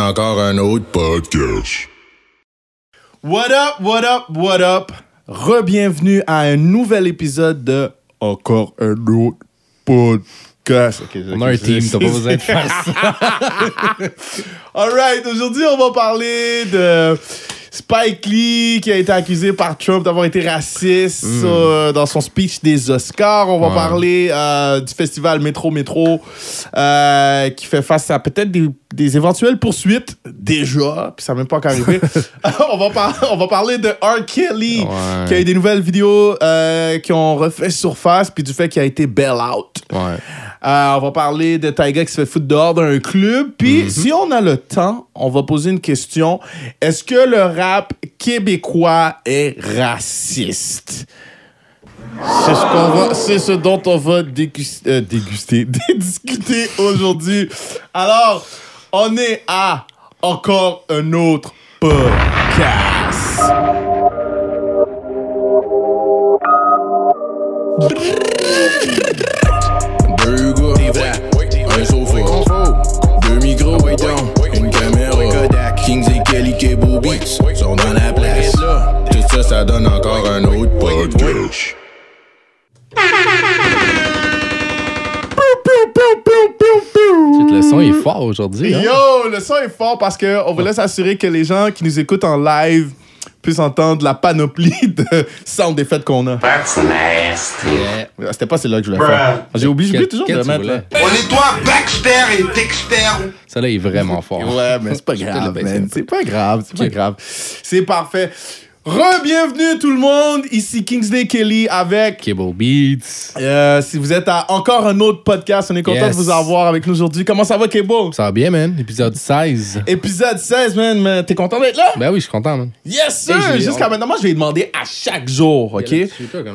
Encore un autre podcast. What up, what up, what up? Re-bienvenue à un nouvel épisode de Encore un autre podcast. On a un team, t'as pas besoin de faire ça. Alright, aujourd'hui on va parler de Spike Lee qui a été accusé par Trump d'avoir été raciste euh, dans son speech des Oscars. On va Ouais. parler euh, du festival Métro Métro euh, qui fait face à peut-être des, des éventuelles poursuites déjà, puis ça n'a même pas encore arrivé. on, va par- on va parler de R. Kelly Ouais. qui a eu des nouvelles vidéos qui ont refait surface puis du fait qu'il a été bail out. Ouais. Euh, on va parler de Tyga qui se fait foutre dehors d'un club. Puis, si on a le temps, on va poser une question. Est-ce que le rap québécois est raciste? C'est ce, qu'on va- c'est ce dont on va dégus- euh, déguster, discuter aujourd'hui. Alors, on est à encore un autre podcast. Gars, un sofa, deux micros, une caméra. Kings et Kelly Beats sont dans la place. Tout ça, ça donne encore un autre podcast. Le son est fort aujourd'hui. Hein? Yo, le son est fort parce que on voulait s'assurer que les gens qui nous écoutent en live puissent entendre la panoplie de sound effects qu'on a. That's nasty. Yeah. C'était pas celle-là que je voulais faire. J'ai oublié, j'oublie toujours de le mettre. là. On est toi, Baxter et Dexter. Ça là est vraiment fort. Ouais, mais c'est pas grave, man. C'est pas grave, c'est pas grave. C'est parfait. Re-bienvenue tout le monde, ici Kingsley Kelly avec... Cable Beats. Euh, si vous êtes à encore un autre podcast, on est content Yes. de vous avoir avec nous aujourd'hui. Comment ça va, Kebo? Ça va bien, man. Épisode 16. Épisode 16, man. mais T'es content d'être là? Ben oui, je suis content, man. Yes, sir! Jusqu'à maintenant, moi, je vais demander à chaque jour, OK?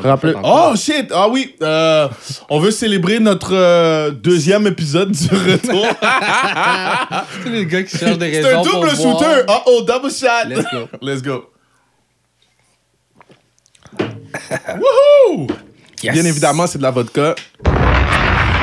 Rappelez-. Oh, shit! Ah oui, euh, on veut célébrer notre euh, deuxième épisode du retour. C'est les gars qui cherchent des C'est un double shooter! Oh, oh, double shot! Let's go. Let's go. Woohoo! Bien évidemment, c'est de la vodka.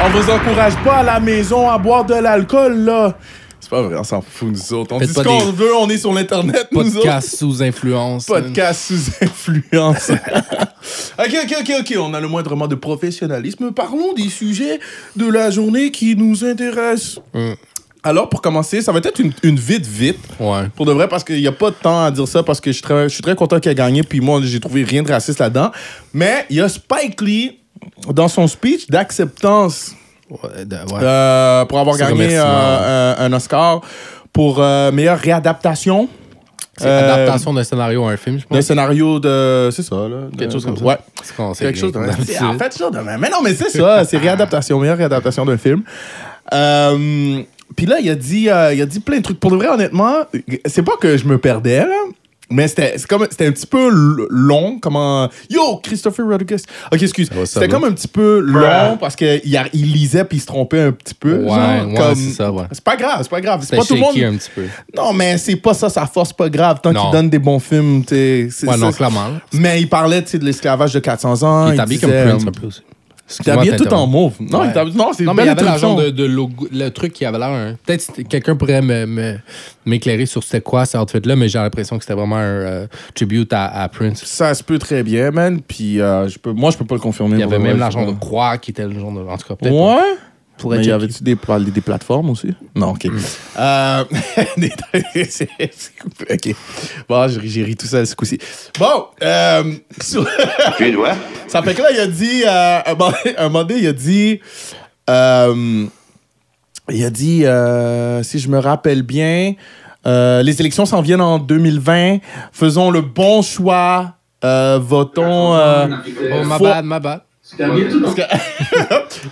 On vous encourage pas à la maison à boire de l'alcool, là. C'est pas vrai, on s'en fout, nous autres. On Faites dit ce qu'on des- veut, on est sur l'Internet, nous autres. Podcast sous influence. Podcast sous influence. ok, ok, ok, ok. On a le moindrement de professionnalisme. Parlons des sujets de la journée qui nous intéressent. Mm. Alors, pour commencer, ça va être une, une vite, vite. Ouais. Pour de vrai, parce qu'il n'y a pas de temps à dire ça, parce que je suis très, je suis très content qu'il ait gagné, puis moi, j'ai trouvé rien de raciste là-dedans. Mais il y a Spike Lee, dans son speech d'acceptance Ouais, de- ouais. euh, pour avoir gagné euh, un, un Oscar pour euh, meilleure réadaptation. C'est adaptation d'un scénario à un film, je d'un pense. scénario de. C'est ça, là. Quelque de- chose comme ça. Ouais. C'est Quelque chose de. En fait, ça de. Mais non, mais c'est ça. C'est réadaptation, meilleure réadaptation d'un film. Euh, Puis là, il a, dit, euh, il a dit plein de trucs. Pour de vrai, honnêtement, c'est pas que je me perdais, là. Mais c'était c'est comme c'était un petit peu long comment yo Christopher Rodriguez ok excuse c'était comme un petit peu long parce que il, a- il lisait puis il se trompait un petit peu Ouais, genre, ouais, c'est ça, ouais. c'est pas grave c'est pas grave c'est pas tout le monde un petit peu. non mais c'est pas ça sa force pas grave tant qu'il donne des bons films tu Ouais, non, clairement. mais il parlait tu sais, de l'esclavage de 400 ans Il habillé comme Prince euh, un peu aussi. Il est habillé tout en mauve. Non, Ouais. il non, c'est Non, mais il y avait de, de logo, le truc qui avait l'air. un- Peut-être que quelqu'un pourrait me- me- m'éclairer sur c'était quoi cet outfit-là, mais j'ai l'impression que c'était vraiment un euh, tribute à, à Prince. Ça se peut très bien, man. Puis euh, je peux, moi, je peux pas le confirmer. Il y avait même vrai, l'argent de croix qui était le genre de. En tout cas, peut-être. Ouais. Mais y checker. avait-tu des, des plateformes aussi? Non, OK. Euh, des- c'est- c'est- OK. Bon, j'ai j'ai ri tout seul ce coup-ci. Bon, euh, sur- Tu es doigt? ça fait que là, il a dit... euh, un moment- un moment donné, il a dit... euh, il a dit, euh, si je me rappelle bien, les élections s'en viennent en 2020. Faisons le bon choix. Votons... Oh, ma bad, ma bad.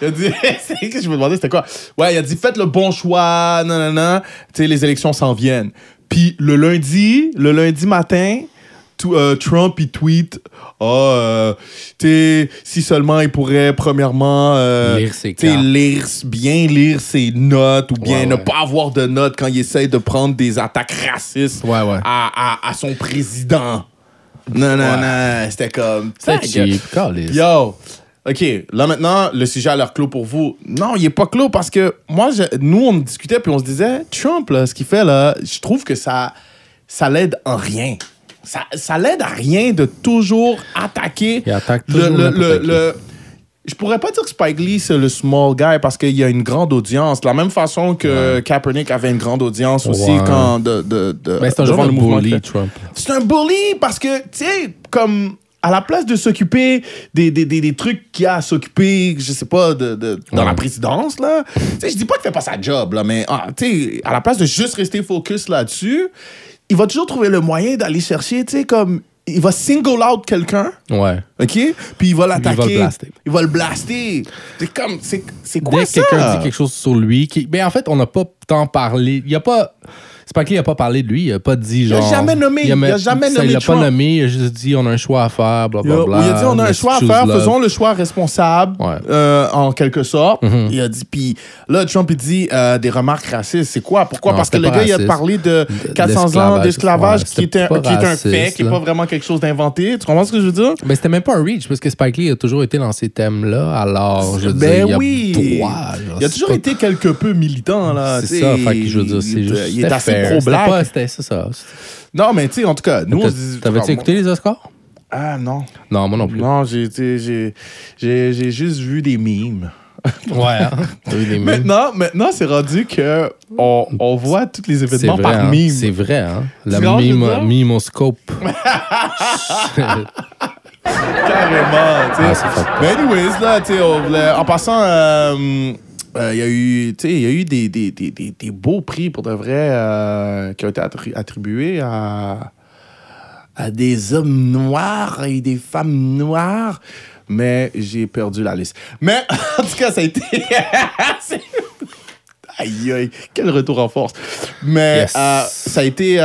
il a dit, c'est que je me demandais c'était quoi? Ouais, il a dit faites le bon choix, non non non. Tu sais les élections s'en viennent. Puis le lundi, le lundi matin, euh, Trump il tweet ah euh, si seulement il pourrait premièrement euh, Lire ses lire bien lire ses notes ou bien Ouais, ne ouais. pas avoir de notes quand il essaye de prendre des attaques racistes Ouais, à, à, à son président. Non non non, c'était comme cheap. Yo, OK, là maintenant, le sujet a l'air clos pour vous. Non, il est pas clos parce que moi, je- nous, on discutait puis on se disait, Trump, là, ce qu'il fait, là, je trouve que ça, ça l'aide en rien. Ça, ça l'aide à rien de toujours attaquer Il attaque toujours le, le, le- Je pourrais pas dire que Spike Lee, c'est le small guy parce qu'il y a une grande audience. De la même façon que Kaepernick avait une grande audience aussi Ouais. quand de, de, de, Mais c'est un genre de bully. Trump. C'est un bully parce que, tu sais, comme à la place de s'occuper des, des, des, des trucs qu'il a à s'occuper, je sais pas, de, de- dans Ouais. la présidence, là. je dis pas qu'il fait pas sa job, là, mais, ah, tu sais, à la place de juste rester focus là-dessus, il va toujours trouver le moyen d'aller chercher, tu sais, comme. Il va single out quelqu'un, Ouais. OK? Puis il va l'attaquer. va le blaster. Il va le blaster. C'est comme. C'est c'est quoi Dès que ça? quelqu'un dit quelque chose sur lui, qui... mais en fait, on n'a pas tant parlé. Il y a pas. Spike Lee n'a pas parlé de lui, il a pas dit genre. jamais nommé- il a jamais nommé Il pas nommé, il a juste dit on a un choix à faire, Il a, blablabla. il a dit on a un choix à faire, faisons le choix responsable, Ouais. Mm-hmm. euh, en quelque sorte. Il a dit, puis là, Trump, il dit euh, des remarques racistes. C'est quoi? Pourquoi? Non, Parce que le gars, il a parlé de De- 400 ans d'esclavage. Ouais, qui, était, qui est un fait, qui n'est pas vraiment quelque chose d'inventé. Tu comprends ce que je veux dire? Mais c'était même pas un reach, parce que Spike Lee a toujours été dans ces thèmes-là. Alors, je veux Ben dire, il y a oui. droit. genre, Il a toujours été quelque peu militant, là. C'est ça, fait que je veux dire, c'est il- juste. Il est assez pro-black. C'était c'est ça. Non, mais tu sais, en tout cas, nous, on se dit. T'avais-tu écouté les Oscars? Ah, non. Non, moi non plus. Non, j'ai juste vu des mimes. Ouais, hein? Vu des? Maintenant, maintenant c'est rendu que on, on voit tous les événements vrai, par hein? mime. C'est vrai, hein? La mime, mimoscope. Carrément, tu sais. Ah. Mais anyways, là, tu sais, en passant, euh, euh, il y a eu, y a eu des, des, des, des, des beaux prix pour de vrai euh, qui ont été attri- attribués à, à des hommes noirs et des femmes noires. Mais j'ai perdu la liste. Mais en tout cas, ça a été. aïe, aïe, quel retour en force. Mais Yes. euh, ça a été.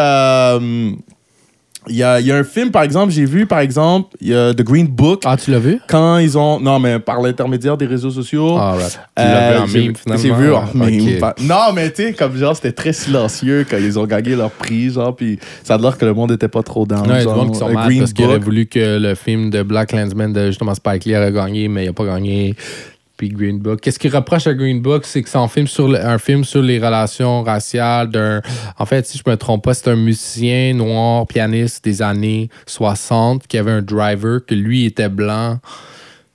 Il y, a, il y a un film, par exemple, j'ai vu, par exemple, il y a The Green Book. Ah, tu l'as vu? Quand ils ont. Non, mais par l'intermédiaire des réseaux sociaux. Ah, right. Tu euh, l'as vu en mime, finalement? J'ai vu en Ok. mime. Fa- Non, mais tu sais, comme genre, c'était très silencieux quand ils ont gagné leur prix, genre, puis ça a l'air que le monde était pas trop dans Non, il y a du genre, monde qui sont Green parce qu'ils auraient voulu que le film de Black Landsman de justement Spike Lee aurait gagné, mais il n'a pas gagné. Puis Green Book. Qu'est-ce qu'il reproche à Green Book? C'est que c'est un film sur, un film sur les relations raciales d'un. En fait, si je me trompe pas, c'est un musicien noir, pianiste des années 60 qui avait un driver, que lui était blanc.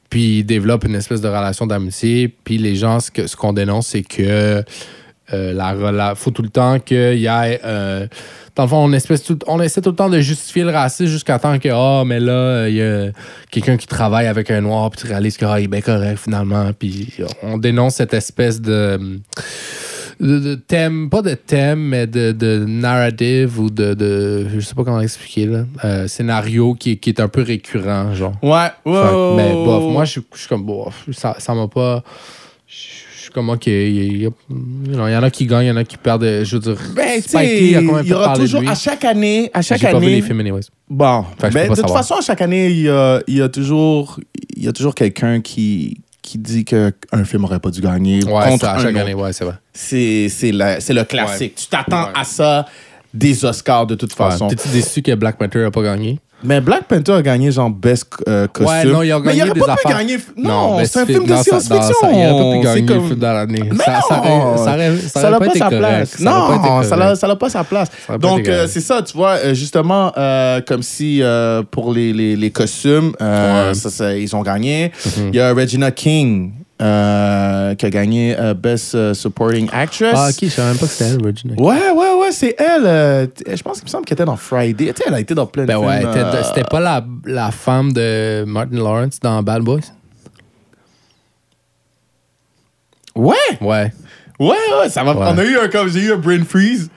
Puis il développe une espèce de relation d'amitié. Puis les gens, ce que- ce qu'on dénonce, c'est que euh, la faut tout le temps qu'il y ait. euh, dans le fond, on, espèce tout- on essaie tout le temps de justifier le racisme jusqu'à temps que, ah, mais là, euh, il y a quelqu'un qui travaille avec un noir, puis tu réalises que, ah, il est bien correct finalement. Puis on dénonce cette espèce de. De, de thème, pas de thème, mais de, de narrative ou de, de. Je sais pas comment expliquer, là. euh, scénario qui, est- qui est un peu récurrent, genre. Ouais, ouais. Mais bof, moi, je suis- comme, bof, ça ça m'a pas. Suis comme, ok, il y, en a qui gagnent, il y en a qui perdent. Je veux dire, Ben, Spike Lee a quand même il y aura toujours, à chaque année, à chaque J'ai pas vu année. les films, anyways. Bon, ben, de toute façon, à chaque année, il y a, il y a toujours, il y a toujours quelqu'un qui, qui dit qu'un film aurait pas dû gagner Ouais, contre ça, à un chaque autre. année, ouais, c'est vrai. C'est c'est la- c'est le classique. Tu t'attends Ouais. à ça des Oscars de toute façon. Ouais. T'es-tu déçu que Black Panther a pas gagné? Mais Black Panther a gagné genre best euh, costume. Ouais, non, Mais il gagné aurait des pas pu affaires. gagner. Non, c'est un film de science-fiction. Il aurait pas pu gagner comme- film dans l'année. Ça, ça, n'a pas sa place. Non, ça n'a- pas sa place. Donc, euh, c'est ça, tu vois, euh, justement, euh, comme si pour les, les, les costumes, Ouais. ça, ça, ils ont gagné. Mhm. Il y a Regina King euh, qui a gagné euh, Best euh, Supporting Actress. Ah, ok, je savais même pas que c'était elle, Virginia. Ouais, ouais, ouais, c'est elle. euh, je pense qu'il me semble qu'elle était dans Friday. Tu sais, elle a été dans plein de Ben ouais, films. c'était pas la, la femme de Martin Lawrence dans Bad Boys? Ouais, Ouais. ouais, ouais, ça va. Ouais. On a eu un comme j'ai eu un brain freeze.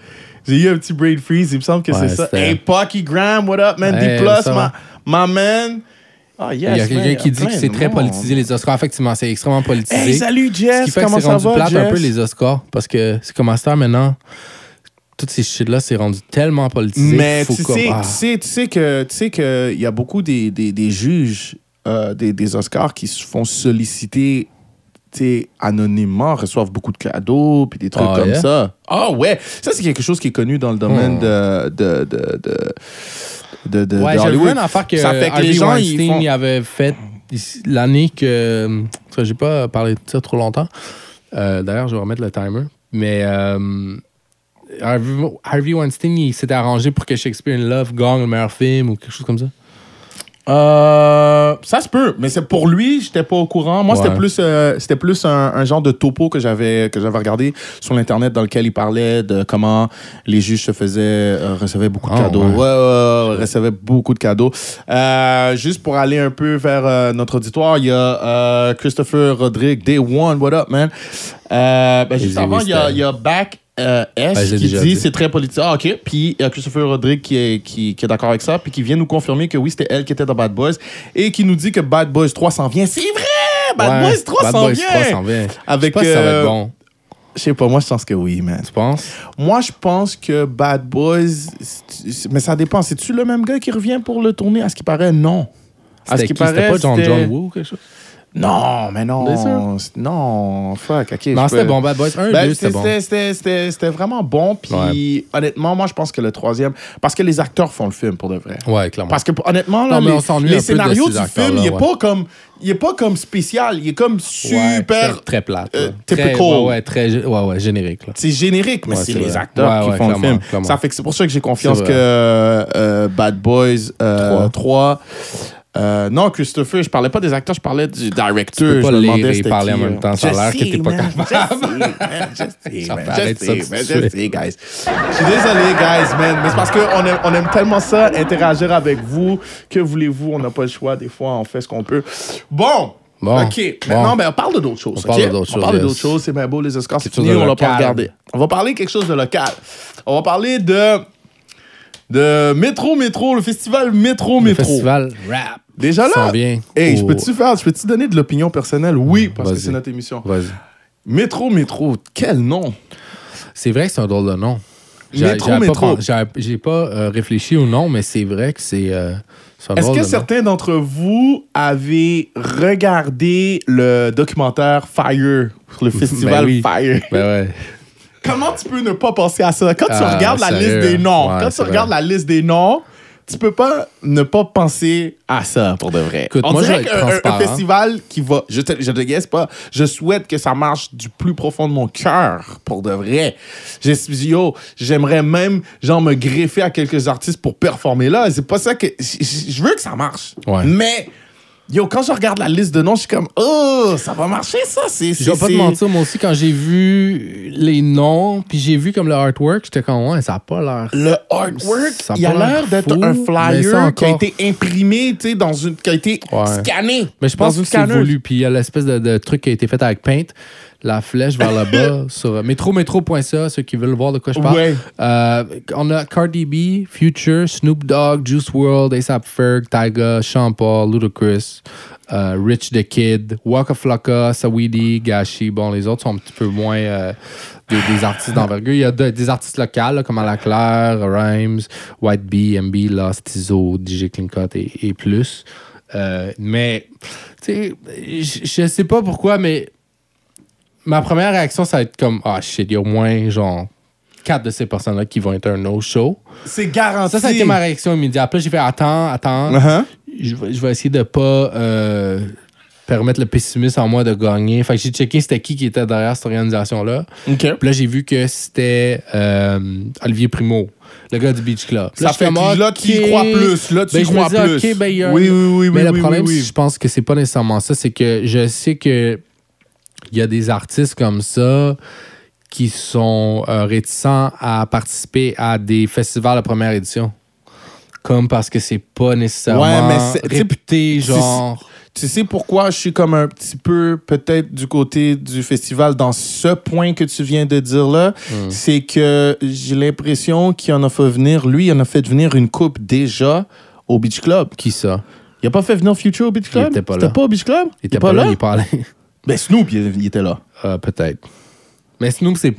J'ai eu un petit brain freeze. Il me semble que Ouais, c'est ça. c'était- Hey, Pocky Graham, what up, man? Hey, D plus, my, my man. Ah, yes, Il y a quelqu'un qui dit que c'est très politisé, les Oscars. Effectivement, c'est extrêmement politisé. Hey, salut, Ce qui Jess. fait que Comment c'est ça rendu va, plate Jess? un peu les Oscars parce que c'est comme à heure maintenant, toutes ces shit-là, c'est rendu tellement politisé. Mais faut tu sais, ah. tu sais, tu sais que tu sais que il y a beaucoup des, des, des juges euh, des, des Oscars qui se font solliciter sais, anonymement, reçoivent beaucoup de cadeaux puis des trucs Ah, comme yeah? ça. Ah ouais, ça c'est quelque chose qui est connu dans le domaine Hmm. de de de de Ouais, de Hollywood. une affaire que Ça fait que Harvey les gens, ils Weinstein font- il avait fait. l'année que. Ça, j'ai pas parlé de ça trop longtemps. Euh, D'ailleurs, je vais remettre le timer. Mais euh, Harvey, Harvey Weinstein, il s'était arrangé pour que Shakespeare in Love gagne le meilleur film ou quelque chose comme ça. Euh, ça se peut, mais c'est pour lui, j'étais pas au courant. Moi, c'était plus, euh, c'était plus un, un genre de topo que j'avais que j'avais regardé sur l'internet dans lequel il parlait de comment les juges se faisaient euh, recevaient beaucoup de Ah, cadeaux. ouais. Ouais, recevaient beaucoup de cadeaux. Euh, juste pour aller un peu vers euh, notre auditoire, il y a euh, Christopher Rodrigue, Day One, what up, man? Euh, ben, juste avant, il y a, il y a Back. Euh, S j'ai qui dit dit. c'est très politique. Ah, ok. Puis il y a Christopher Rodrigue qui est, qui, qui est d'accord avec ça, puis qui vient nous confirmer que oui, c'était elle qui était dans Bad Boys et qui nous dit que Bad Boys 3 s'en vient. C'est vrai! Bad Ouais, Boys 3 Bad s'en Boys vient! 3 s'en vient. Avec. Je sais pas si ça va euh, être bon. Je sais pas, moi je pense que oui, man. Tu penses? Moi je pense que Bad Boys. Mais ça dépend. C'est-tu le même gars qui revient pour le tourner? À ce qui paraît, non. À ce qui qui? C'était paraît. pas John John Woo ou quelque chose? Non, mais non. Non, fuck, ok. Non, c'était peux- bon. Bad Boys 1 Ben, 2, c'était bon. c'était- c'était- C'était c'était vraiment bon. Puis honnêtement, moi je pense que le troisième. Parce que les acteurs font le film pour de vrai. Ouais, clairement. Parce que honnêtement, là, Non, mais les, scénarios du film, il est ouais. pas comme il est pas comme spécial, il est comme super. très, très plate. euh, là. très, typical. ouais, ouais, très, ouais, ouais, générique. Là. c'est générique, mais Ouais, c'est les acteurs Ouais, qui ouais, font le film. clairement. Ça fait que c'est pour ça que j'ai confiance que vrai. euh, Bad Boys euh, Trois. 3. Euh, non, Christopher, je parlais pas des acteurs, je parlais du directeur. Tu peux pas je lire demandais et parler en même temps. Ça a Je l'air que t'es pas man, capable. Je sais, man, je sais, Ça man, je sais, sais, guys. Je suis désolé, guys, man, mais c'est parce qu'on aime, on aime tellement ça, interagir avec vous. Que voulez-vous? On n'a pas le choix. Des fois, on fait ce qu'on peut. Bon! Bon. OK. Maintenant, Bon. ben, on parle de d'autres choses. On parle d'autres On choses, parle de yes. d'autres choses. C'est bien beau, les Oscars, c'est fini, on l'a pas regardé. On va parler quelque chose de local. On va parler de. De Métro Métro, le festival Métro Le Métro. festival rap. Déjà là? Vient Hey, je peux-tu faire, je peux-tu donner de l'opinion personnelle? Oui, parce que c'est notre émission. Vas-y. Métro Métro, quel nom? C'est vrai que c'est un drôle de nom. J'ai- pas pas euh, réfléchi au nom, mais c'est vrai que c'est euh, Est-ce que de certains d'entre vous avaient regardé le documentaire Fire, le festival Ben oui. Fire? Ben ouais. Comment tu peux ne pas penser à ça? Quand tu Ah, regardes la sérieux? liste des noms, Ouais, quand tu regardes vrai. la liste des noms, tu peux pas ne pas penser à ça pour de vrai. Écoute, On moi, je dirait qu'un un- festival qui va, je te, je te guesse pas, je souhaite que ça marche du plus profond de mon cœur pour de vrai. Je suis yo, j'aimerais même genre me greffer à quelques artistes pour performer là. C'est pas ça que je veux que ça marche. Ouais. Mais yo, quand je regarde la liste de noms, je suis comme oh, ça va marcher ça. C'est Je vais pas te mentir, moi aussi, quand j'ai vu les noms, puis j'ai vu comme le artwork, j'étais comme, ouais, ça a pas l'air. Le artwork, Ça a il a l'air d'être un flyer qui a été imprimé, tu sais, dans une, qui a été Ouais. scanné. Mais je pense que c'est voulu. Puis il y a l'espèce de, de truc qui a été fait avec Paint, la flèche vers le bas sur euh, métrométro.ca, ceux qui veulent voir de quoi je parle. Ouais. Euh, on a Cardi B, Future, Snoop Dogg, Juice WRLD, ASAP Ferg, Tyga, Sean Paul, Ludacris, euh, Rich the Kid, Waka Flocka, Saweetie, Gashi. Bon, les autres sont un petit peu moins euh, des, des artistes d'envergure. Il y a de- des artistes locaux là, comme Ala Claire, Rhymes, White Bee, MB, Lost, Tizo, DJ Clean Cut et, et plus. Mais, tu sais, je je sais pas pourquoi, mais ma première réaction, ça va être comme Ah shit, il y a au moins genre quatre de ces personnes-là qui vont être un no-show. C'est garanti. Ça, ça a été ma réaction immédiate. Là, j'ai fait Attends, attends. Uh-huh. Je, vais, je vais essayer de pas euh, permettre le pessimisme en moi de gagner. Fait que j'ai checké c'était qui qui était derrière cette organisation-là. Puis là, j'ai vu que c'était euh, Olivier Primo, le gars du Beach Club. Ça fait que là, OK. tu y crois plus. Là, tu Ben, crois dis, plus. OK, ben, a oui, oui, oui, Mais oui, le problème, oui, oui. je pense que c'est pas nécessairement ça. C'est que je sais que il y a des artistes comme ça qui sont euh, réticents à participer à des festivals de première édition. Comme parce que c'est pas nécessairement Ouais, mais c'est- tu sais, réputé, genre. Tu sais pourquoi je suis comme un petit peu peut-être du côté du festival dans ce point que tu viens de dire là, Hmm. c'est que j'ai l'impression qu'il en a fait venir, lui, il en a fait venir une coupe déjà au Beach Club. Qui ça? Il a pas fait venir Future au Beach Club? était pas C'était là. pas au Beach Club? Il était pas là, il est pas allé. Ben Snoop, il, il était là. Euh, Peut-être. Mais Snoop, c'est-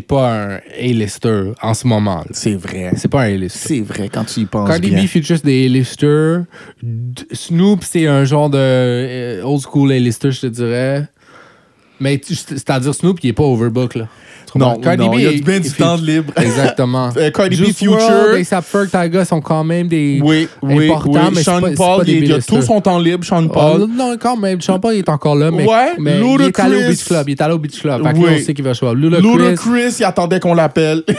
pas un A-lister en ce moment. C'est vrai. C'est pas un A-lister. C'est vrai quand tu y penses Cardi bien. B features des A-listers. D- Snoop, c'est un genre de euh, old school A-lister, je te dirais. Mais c'est-à-dire Snoop, il est pas overbook, là. Non? Cardi non, B il y a du est- bien du est- temps libre. Exactement. Euh, Cardi B, Future. WRLD, A$AP Ferg, Tyga sont quand même des Oui, oui, importants, oui. mais c'est Sean pas- Paul, pas des il, il a tout son temps libre, Sean Oh, Paul. non, quand même. Sean Paul il est encore là, mais, Ouais, mais il est allé au Beach Club. Il est allé au Beach Club. Fait que là, Oui. on sait qu'il va jouer. Ludacris. Ludacris, il attendait qu'on l'appelle.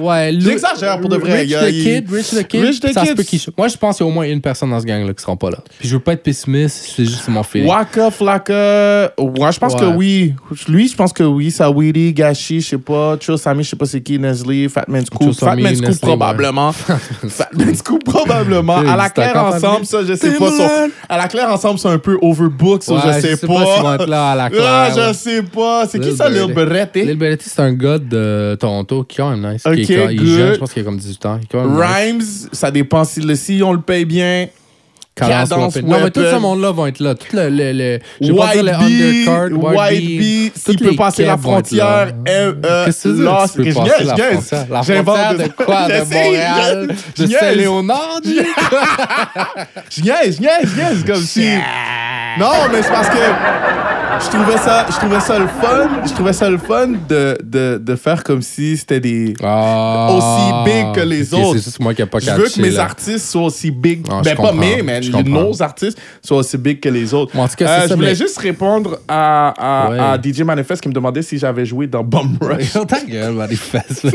Ouais, J'exagère pour de vrai. Rich the Kid, Rich the Kid. Rich the ça se Kid. peut qu'il joue. Moi, je pense qu'il y a au moins une personne dans ce gang-là qui sera pas là. Puis je veux pas être pessimiste, c'est juste mon feeling. Waka Flocka, ouais, je pense que oui. Lui, je pense que oui. Saweetie, Gashi, je sais pas. Cho Sami, je sais pas c'est qui. Nestle, Fatman Scoop. Cho Sami, Fatman Scoop, probablement. Fatman Scoop, probablement. À la claire ensemble, ça, je sais pas. À la claire ensemble, c'est un peu overbooked, ça, Ouais, je sais pas là à la Ah, claire, je sais pas. C'est qui ça, Lil. Beretta? Lil Beretta, c'est un gars de Toronto qui est quand même nice. Il est jeune, je pense qu'il a comme 18 ans. Rhymes, ça dépend si on le paye bien. Cadence. Non, mais tout ce monde-là vont être là. Tout le, le, le je pas dire White le undercard, White s'il toutes peut passer la frontière, euh, euh, Qu'est-ce que je passer niaise, la frontière? La frontière de quoi? De Montréal? De. Saint-Léonard? Je niaise, je niaise, comme si... Non, mais c'est parce que je trouvais ça, je trouvais ça le fun, je trouvais ça le fun de, de, de faire comme si c'était des... Ah. Aussi big que les Ok, autres. C'est juste moi qui n'ai pas Je veux que mes là. artistes soient aussi big. Ah, ben, pas mes, mais. Nos artistes soient aussi big que les autres. Bon, en tout cas, c'est Euh, ça, je voulais mais- juste répondre à, à, Ouais. à DJ Manifest qui me demandait si j'avais joué dans Bum Rush. Ta gueule, Manifest.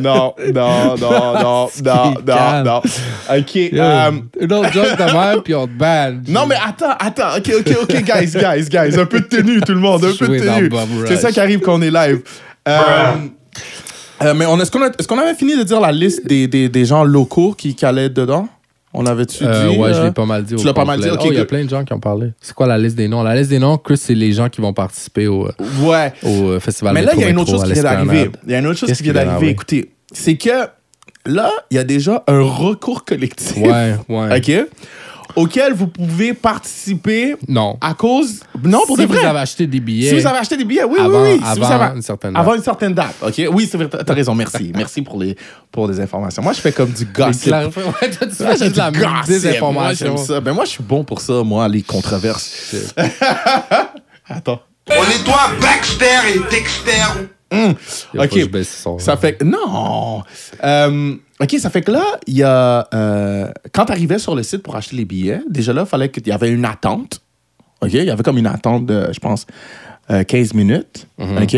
non, non, non, non, non, non, non. OK. euh, Une autre joke de même, puis on te non, mais attends, attends. OK, OK, OK, guys, guys, guys. Un peu de tenue, tout le monde. Un peu de tenue. C'est ça qui arrive quand on est live. Euh, euh, mais on, est-ce qu'on a- est-ce qu'on avait fini de dire la liste des, des, des gens locaux qui, qui allaient dedans? On avait-tu Euh, dit? ouais, je euh, l'ai pas mal dit. tu au l'as pas mal complet. dit, ok, Oh, il y a good. plein de gens qui ont parlé. C'est quoi la liste des noms? La liste des noms, Chris, c'est les gens qui vont participer au, euh, Ouais. au euh, festival Mais là, il y a une autre chose qui vient d'arriver. Il y a une autre chose Qu'est-ce qui vient qui vient d'arriver? d'arriver? Écoutez, c'est que là, il y a déjà un recours collectif. Ouais, ouais. OK? Auquel vous pouvez participer Non. à cause. Non, pour si de vrai. vous avez acheté des billets. Si vous avez acheté des billets, oui, Avant- oui, oui. Si vous avant avez- une certaine date. Avant une certaine date, OK? Oui, c'est vrai, t'as raison, merci. merci pour les, pour les informations. Moi, je fais comme du gossip. clair- Ouais, toi, tu Moi, fais j'ai de la gossip. Moi, désinformation. j'aime ça. Ben, moi, je suis bon pour ça, moi, les controverses. Attends. On nettoie Baxter et Dexter. Faut OK. Ça fait que. Non! Euh, OK, ça fait que là, il y a. euh, quand tu arrivais sur le site pour acheter les billets, déjà là, il fallait qu'il y avait une attente. OK? Il y avait comme une attente de, je pense, euh, 15 minutes. Mhm. OK?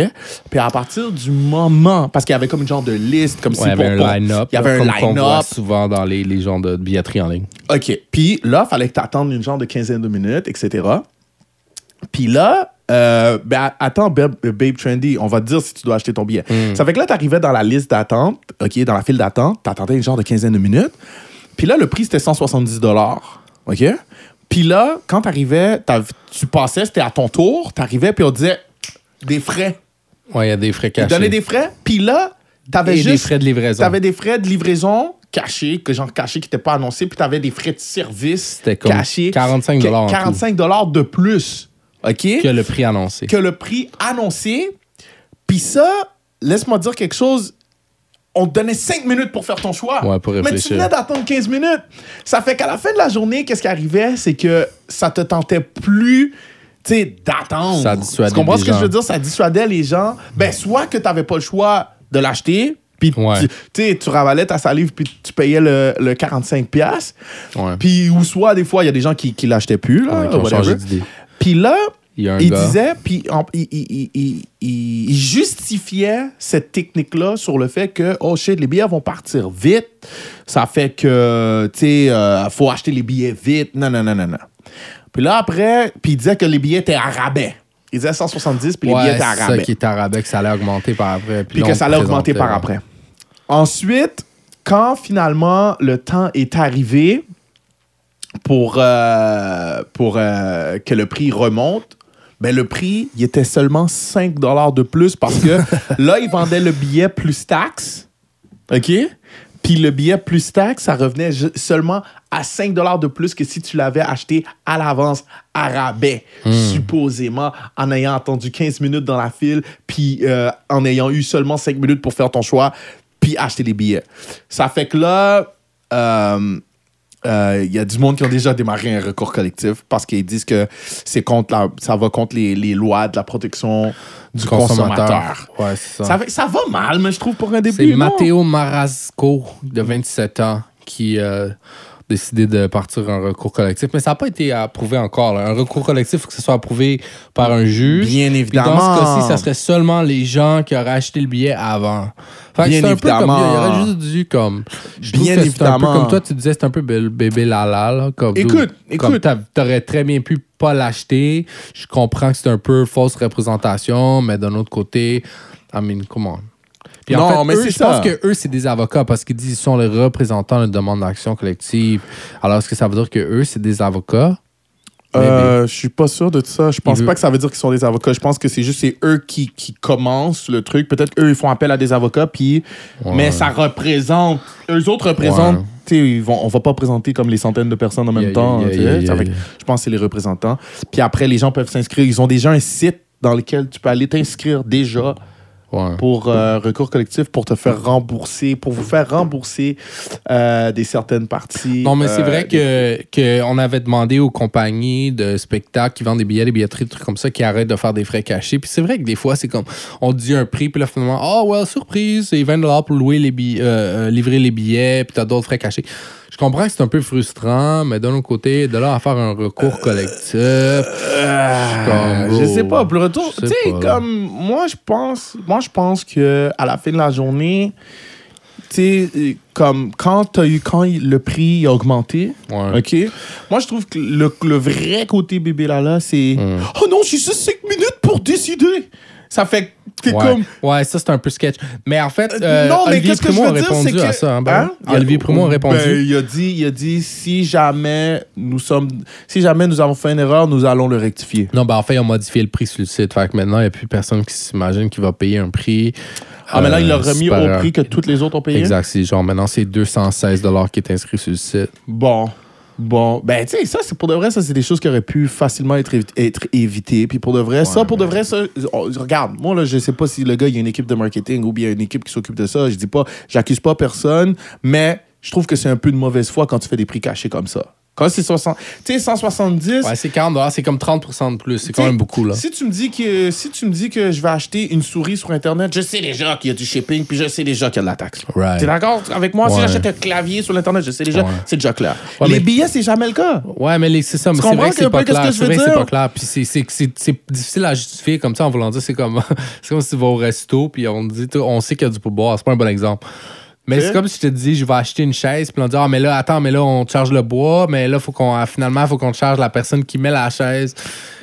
Puis à partir du moment. Parce qu'il y avait comme une genre de liste, comme Ouais, si il y avait pour- un line-up. Il y avait là, un line-up. souvent dans les, les genres de billetterie en ligne. OK. Puis là, il fallait que tu attendes une genre de quinzaine de minutes, etc. Puis là, euh, ben, attends, Babe, Babe Trendy, on va te dire si tu dois acheter ton billet. Ça fait que là, tu arrivais dans la liste d'attente, OK, dans la file d'attente, tu attendais une genre de quinzaine de minutes. Puis là, le prix, c'était 170 OK? Puis là, quand tu arrivais, tu passais, c'était à ton tour, tu arrivais, puis on disait des frais. Ouais, il y a des frais Ils cachés. donnaient des frais, puis là, tu avais Et juste. des frais de livraison. Tu avais des frais de livraison cachés, que genre cachés qui n'étaient pas annoncés, puis tu avais des frais de service cachés. 45 que- en tout. 45 de plus. OK? Que le prix annoncé. Que le prix annoncé. Puis ça, laisse-moi dire quelque chose. On te donnait 5 minutes pour faire ton choix. Ouais, pour Mais tu réfléchir. venais d'attendre 15 minutes. Ça fait qu'à la fin de la journée, qu'est-ce qui arrivait? C'est que ça te tentait plus d'attendre. Ça dissuadait Tu comprends ce que je veux dire? Ça dissuadait les gens. Ben, soit que tu n'avais pas le choix de l'acheter, puis Ouais. tu- ravalais ta salive, puis tu payais le, le 45$. piastres. Ouais. Puis, ou soit, des fois, il y a des gens qui, qui l'achetaient plus. Là, Ouais, qui ont whatever. changé. Puis là, Il disait, puis il, justifiait cette technique-là sur le fait que, oh shit, les billets vont partir vite. Ça fait que, tu sais, euh, faut acheter les billets vite. Non, non, non, non, non. Puis là, après, puis il disait que les billets étaient à rabais. Il disait 170, puis les billets étaient à c'est ça rabais. qui est à rabais, que ça allait augmenter par après. Puis là, que ça allait augmenter par après. Ensuite, quand finalement le temps est arrivé pour, euh, pour euh, que le prix remonte, ben le prix, il était seulement 5 de plus parce que là, ils vendaient le billet plus taxe. OK? Puis le billet plus taxe, ça revenait seulement à 5 de plus que si tu l'avais acheté à l'avance à rabais, supposément, en ayant attendu 15 minutes dans la file, puis euh, en ayant eu seulement 5 minutes pour faire ton choix, puis acheter les billets. Ça fait que là, euh, euh, il y a du monde qui ont déjà démarré un recours collectif parce qu'ils disent que c'est contre la, ça va contre les, les lois de la protection du consommateur. Ouais, c'est ça. Ça, va- ça va mal, mais je trouve pour un C'est début. non? Matteo Marasco, de 27 ans, qui a décidé de partir en recours collectif. Mais ça n'a pas été approuvé encore. là. Un recours collectif, il faut que ce soit approuvé par un juge. Bien Puis évidemment. dans ce cas-ci, ça serait seulement les gens qui auraient acheté le billet avant. Fait Bien c'est un peu comme évidemment. il aurait juste dû comme. Bien un peu évidemment. comme toi, tu disais, c'est un peu bébé, lala. Là, comme Écoute, écoute. T'aurais très bien pu pas l'acheter. Je comprends que c'est un peu fausse représentation, mais d'un autre côté, I mean, come on. Puis en Non, fait, mais eux, c'est je ça. pense que eux, c'est des avocats parce qu'ils disent qu'ils sont les représentants de demande d'action collective. Alors, est-ce que ça veut dire que eux, c'est des avocats? Euh, je suis pas sûr de ça. Je pense Il veut- pas que ça veut dire qu'ils sont des avocats. Je pense que c'est juste c'est eux qui, qui commencent le truc. Peut-être qu'eux, ils font appel à des avocats, puis mais ça représente. Eux autres représentent. Ouais. tu sais, Ils vont, on va pas présenter comme les centaines de personnes en même Yeah, temps. yeah, fait yeah. Je pense que c'est les représentants. Puis après, les gens peuvent s'inscrire. Ils ont déjà un site dans lequel tu peux aller t'inscrire déjà Ouais. pour euh, recours collectif pour te faire rembourser, pour vous faire rembourser euh, des certaines parties. Non, mais c'est euh, vrai que, que on avait demandé aux compagnies de spectacles qui vendent des billets, des billetteries, des trucs comme ça, qui arrêtent de faire des frais cachés. Puis c'est vrai que des fois, c'est comme, on dit un prix, puis là, finalement, oh, well, surprise, c'est 20 pour louer les billets, livrer les billets, puis t'as d'autres frais cachés. Je comprends que c'est un peu frustrant, mais d'un autre côté, de là à faire un recours collectif, Euh, je oh, sais pas. Pour le retour, tu sais comme moi, je pense, moi, je pense que à la fin de la journée, tu sais, euh, comme quand eu quand le prix a augmenté, Ouais. ok. Moi, je trouve que le, le vrai côté bébé Lala, c'est Mm. oh non, j'ai juste 5 minutes pour décider. Ça fait que Ouais. comme ouais, ça c'est un peu sketch. Mais en fait, euh, non, mais Olivier qu'est-ce que je Primo a répondu que... à ça. hein, ben, Hein? Olivier Primo a répondu. Ben, il a dit, il a dit, si jamais nous sommes, si jamais nous avons fait une erreur, nous allons le rectifier. Non, ben en fait, ils ont modifié le prix sur le site. Fait que maintenant, il n'y a plus personne qui s'imagine qu'il va payer un prix. Ah, mais là, il l'a Euh, remis au prix que toutes les autres ont payé? Exact. C'est genre maintenant, c'est 216 qui est inscrit sur le site. Bon. Bon, ben tu sais, ça, c'est pour de vrai, ça, c'est des choses qui auraient pu facilement être, évi- être évitées. Puis pour de vrai, ça, pour de vrai, ça, oh, regarde, moi, là, je sais pas si le gars, il y a une équipe de marketing ou bien une équipe qui s'occupe de ça. Je dis pas, j'accuse pas personne, mais je trouve que c'est un peu de mauvaise foi quand tu fais des prix cachés comme ça. Quand c'est 60, tu sais, 170. Ouais, c'est 40 c'est comme 30% de plus. C'est quand même beaucoup, là. Si tu me dis que si tu me dis que je vais acheter une souris sur internet, je sais déjà qu'il y a du shipping puis je sais déjà qu'il y a de la taxe. Right. T'es d'accord avec moi? Si j'achète un clavier sur internet, je sais déjà, Ouais. c'est déjà clair. Ouais, Les mais- billets, c'est jamais le cas. Ouais, mais c'est ça. Mais c'est vrai que c'est pas clair. C'est veux vrai que c'est dire? pas clair. Puis c'est- c'est c'est- c'est difficile à justifier comme ça en voulant dire. C'est comme, c'est comme si tu vas au resto puis on dit, on sait qu'il y a du pourboire. C'est pas un bon exemple. Mais c'est comme si je te dis, je vais acheter une chaise, puis on dit, ah, mais là, attends, mais là, on te charge le bois, mais là, faut qu'on, ah, finalement, il faut qu'on charge la personne qui met la chaise.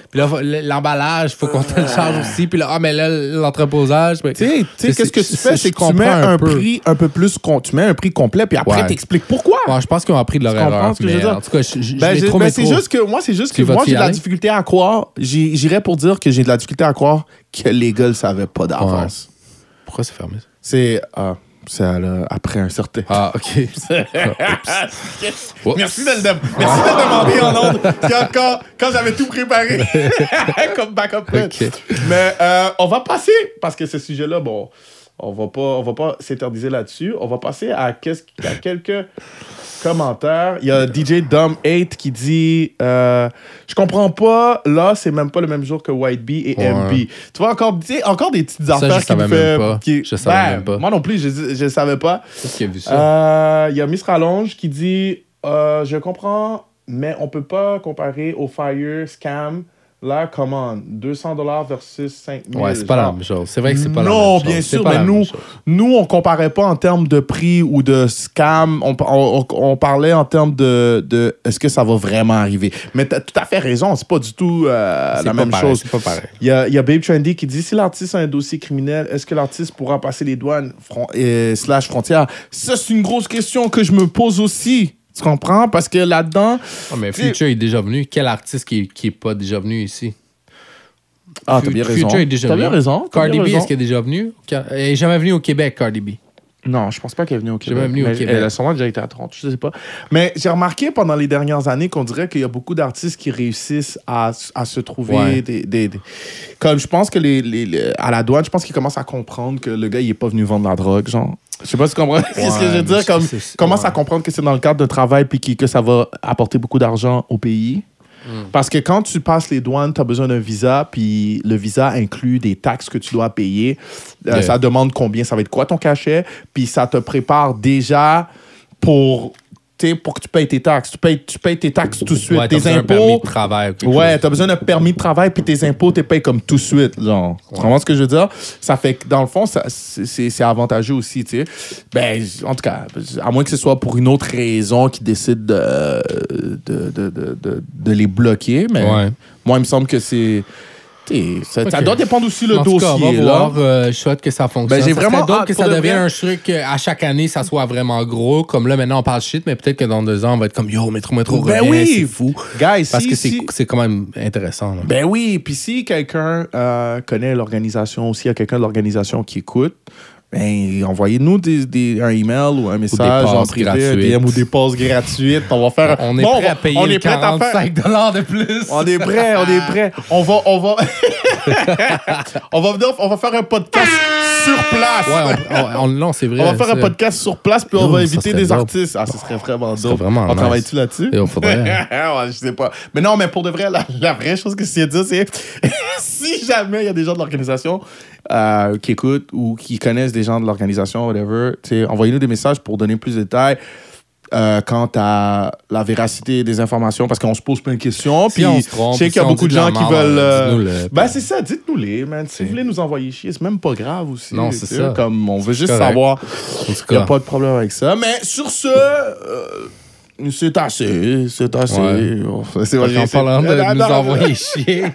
Puis là, l'emballage, faut qu'on te le charge aussi. Puis là, ah, mais là, l'entreposage. Tu sais, tu sais, C'est- qu'est-ce que tu fais, je c'est que tu mets un peu. prix un peu plus, tu mets un prix complet, puis après Ouais. t'expliques pourquoi. Ouais, je pense qu'ils ont appris de leur Tu erreur. que je veux mais dire? En tout cas, je, je, je Ben, trop ben, mais c'est juste que moi, c'est juste Tu que moi, j'ai de la difficulté à croire. J'irais pour dire que j'ai de la difficulté à croire que les gars ne savaient pas d'avance. Pourquoi c'est fermé? ça? C'est ah, c'est après un certain. Ah, OK. Merci de le, merci de le demander en ondes quand, quand, quand j'avais tout préparé comme backup plan. Mais euh, on va passer, parce que ce sujet-là, bon, on va pas, on va pas s'éterniser là-dessus. On va passer à, quelques commentaires. Il y a DJ Dom 8 qui dit euh, Je comprends pas, là, c'est même pas le même jour que White Bee et Ouais. MB. Tu vois, encore, tu sais, encore des petites Ça, affaires qui me fait. pas. qui- Je savais Ben, même pas. Moi non plus, je, je savais pas. Qui a vu ça? Euh, Il y a Miss Rallonge qui dit euh, Je comprends, mais on peut pas comparer au Fire Scam. Là, comment 200 versus 5000 ouais, c'est pas la genre. même chose. C'est vrai que c'est pas la Non, même chose. bien sûr, pas mais la même nous, nous, on comparait pas en termes de prix ou de scam. On, on- on parlait en termes de, de est-ce que ça va vraiment arriver. Mais tu as tout à fait raison, c'est pas du tout euh, la pas même pareil, chose. C'est pas pareil. Il y a, il y a Babe Trendy qui dit si l'artiste a un dossier criminel, est-ce que l'artiste pourra passer les douanes et slash frontières? Ça, c'est une grosse question que je me pose aussi. Tu comprends? Parce que là-dedans. Ah, mais Future est déjà venu. Quel artiste qui, qui est pas déjà venu ici? Ah, t'as bien raison. Future est déjà T'as venu. bien raison. Cardi bien B, est-ce qu'elle est déjà venue? Elle est jamais venue au Québec, Cardi B. Non, je pense pas qu'elle est venue au Québec. venue au Québec. Elle a sûrement déjà été à Toronto, je sais pas. Mais j'ai remarqué pendant les dernières années qu'on dirait qu'il y a beaucoup d'artistes qui réussissent à, à se trouver Ouais. des, des- des- Comme je pense que les, les- les- à la douane, je pense qu'ils commencent à comprendre que le gars, il est pas venu vendre la drogue, genre. Je sais pas si tu comprends ce que je veux dire. Comme, commence à ouais. comprendre que c'est dans le cadre de travail puis que ça va apporter beaucoup d'argent au pays. Hmm. Parce que quand tu passes les douanes, tu as besoin d'un visa, puis le visa inclut des taxes que tu dois payer. Euh, Yeah. Ça demande combien, ça va être quoi ton cachet, puis ça te prépare déjà pour, pour que tu payes tes taxes. Tu payes, tu payes tes taxes tout de suite. Ouais, t'as tes besoin d'un permis impôts. de travail. Ouais, t'as besoin d'un permis de travail, puis tes impôts, t'es payes comme tout de suite, genre. Tu comprends ce que je veux dire? Ça fait que, dans le fond, c'est avantageux aussi, tu sais. Ben, en tout cas, à moins que ce soit pour une autre raison qu'ils décident de, de, de, de, de- de les bloquer, mais Ouais. moi, il me semble que c'est... Ça, doit dépendre aussi le En tout cas, dossier, on va voir. euh, je souhaite que ça fonctionne. Ben, j'ai vraiment hâte que ça de devienne un truc que à chaque année, ça soit vraiment gros. Comme là, maintenant, on parle shit, mais peut-être que dans deux ans, on va être comme Yo, métro, métro, Ben revient, oui! c'est fou. Guys, Parce si- que c'est si- quand même intéressant. là. Ben oui, puis si quelqu'un euh, connaît l'organisation aussi, il y a quelqu'un de l'organisation qui écoute, ben envoyez-nous des, des- un email ou un message en passes privé, un. DM ou des passes gratuites. On va faire. On est Bon, prêt à payer on est prêt à faire. 45 de plus. On est prêt, on est prêt. On va, on va, on va venir, on va faire un podcast sur place. Ouais, on, on- non, c'est vrai. on va faire un podcast sur place puis on va inviter des dope. artistes. Ah, ce serait vraiment dope. vraiment on nice. travaille-tu là-dessus? Faudrait. ouais, je sais pas. Mais non, mais pour de vrai, la, la vraie chose que c'est dire, c'est si jamais il y a des gens de l'organisation euh, qui écoutent ou qui connaissent des gens de l'organisation, whatever, envoyez-nous des messages pour donner plus de détails. euh, quant à la véracité des informations, parce qu'on se pose plein de questions. Si puis on se trompe, je sais qu'il y a si beaucoup de gens qui veulent. euh. Ben, c'est ça, dites-nous-les, man. Si vous voulez nous envoyer chier, c'est même pas grave aussi. Non, tu c'est sais, ça. Comme on veut juste correct. savoir. Il n'y a pas de problème avec ça. Mais sur ce, euh, c'est assez. C'est assez. Ouais. C'est vrai, en parlant de nous non, envoyer chier,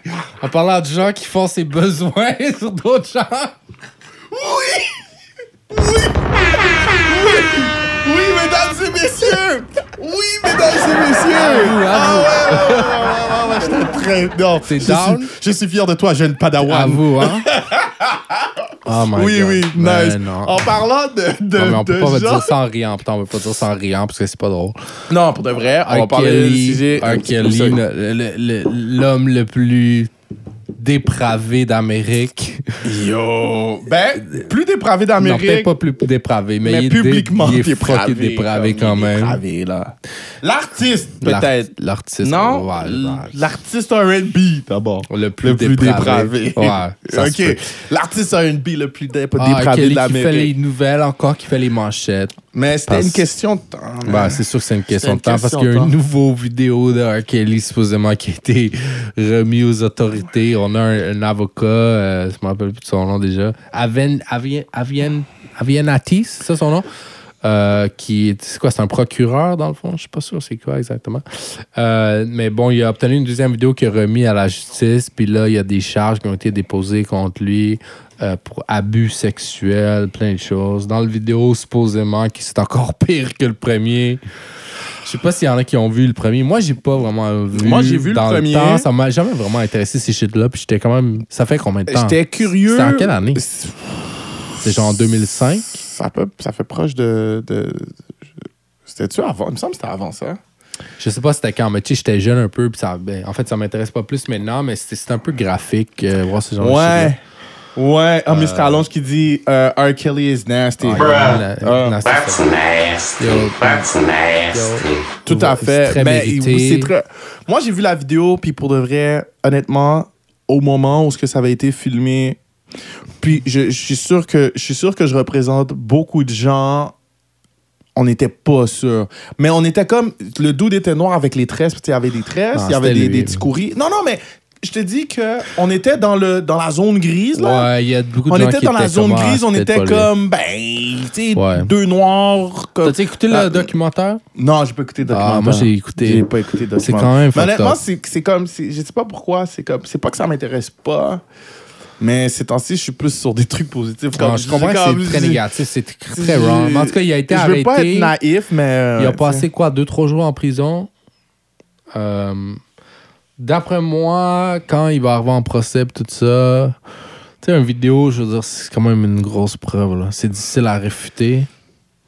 en parlant de gens qui font ses besoins sur d'autres gens. Oui, mesdames et messieurs! Oui, mesdames et messieurs! Ah ouais, ouais, ouais, ouais, ouais, ouais, j'étais très. Non, T'es je down? suis- Je suis fier de toi, jeune padawan. À vous, hein? Oh my Oui, God. oui, Ben nice. non. En parlant de, de, Non, mais on peut de pas dire ça en riant. Putain, on peut pas dire ça en riant parce que c'est pas drôle. Non, pour de vrai, on va parler du Kelly, l'homme le plus dépravé d'Amérique. Yo! Ben, plus dépravé Non, d'Amérique. peut-être pas plus dépravé, mais, mais, il est dé- publiquement il est dépravé. dépravé quand il est même. Dépravé, là. L'artiste, L'art- peut-être. L'artiste. Non, ouais, l'artiste R&B, d'abord. Le plus, Le plus dépravé. Ouais, ça. OK. L'artiste R&B le plus dé- Ah, dépravé Kelly de qui fait les nouvelles encore, qui fait les manchettes. Mais c'était Parce- une question de temps. Ben, c'est sûr que c'est une question une de temps parce qu'il y a un nouveau vidéo de R. Kelly supposément qui a été remis aux autorités. On a un, un avocat, euh, je me rappelle plus de son nom déjà, Aven, Avien, Avien, Avianatis, c'est ça son nom? Euh, qui est, c'est quoi, c'est un procureur dans le fond? Je suis pas sûr c'est quoi exactement. Euh, mais bon, il a obtenu une deuxième vidéo qui est remis à la justice, puis là, il y a des charges qui ont été déposées contre lui euh, pour abus sexuels, plein de choses. Dans le vidéo, supposément, qui c'est encore pire que le premier. Je sais pas s'il y en a qui ont vu le premier. Moi, j'ai pas vraiment vu. Moi, j'ai vu le premier. temps. Ça m'a jamais vraiment intéressé ces shit-là. Puis j'étais quand même. Ça fait combien de temps? J'étais curieux. C'était en quelle année? C'est genre en 2005? Ça, peut, ça fait proche de... de... C'était-tu avant? Il me semble que c'était avant ça. Je sais pas c'était quand, mais tu sais, j'étais jeune un peu. Puis ça, ben, en fait, ça m'intéresse pas plus maintenant, mais c'était c'était un peu graphique. euh, voir ce genre de Ouais. shit-là. Ouais. Ah, Mr. Allonge qui dit euh, R. Kelly is nasty. Ouais, la- Ah. That's nasty. Yo. That's nasty. Tout à C'est fait. très Mais mérité. c'est très- Moi, j'ai vu la vidéo, puis pour de vrai, honnêtement, au moment où ce que ça avait été filmé, puis je, je suis sûr que je suis sûr que je représente beaucoup de gens. On n'était pas sûr. Mais on était comme. Le dude était noir avec les tresses, puis il y avait des tresses, Ah, il y avait des, des petits courriers. Non, non, mais je te dis que on était dans, le, dans la zone grise, là. Ouais, il y a beaucoup de on gens était qui dans la zone comme, ah, grise, on c'est était comme, ben, tu sais, Ouais. deux noirs. Comme... T'as-tu écouté Ah, le documentaire? Non, j'ai pas écouté le Ah, documentaire. moi, j'ai écouté. J'ai pas écouté le C'est documentaire. quand même Mais honnêtement, c'est c'est comme. c'est- Je sais pas pourquoi. C'est comme. C'est pas que ça m'intéresse pas. Mais ces temps-ci, je suis plus sur des trucs positifs. Non, Comme, je comprends que c'est très négatif, c'est tr- très je- wrong. En tout cas, il a été Je arrêté. veux pas être naïf, mais. euh, Il a ouais, passé quoi, deux, trois jours en prison? Euh, D'après moi, quand il va arriver en procès tout ça, tu sais, une vidéo, je veux dire, c'est quand même une grosse preuve. C'est difficile à réfuter.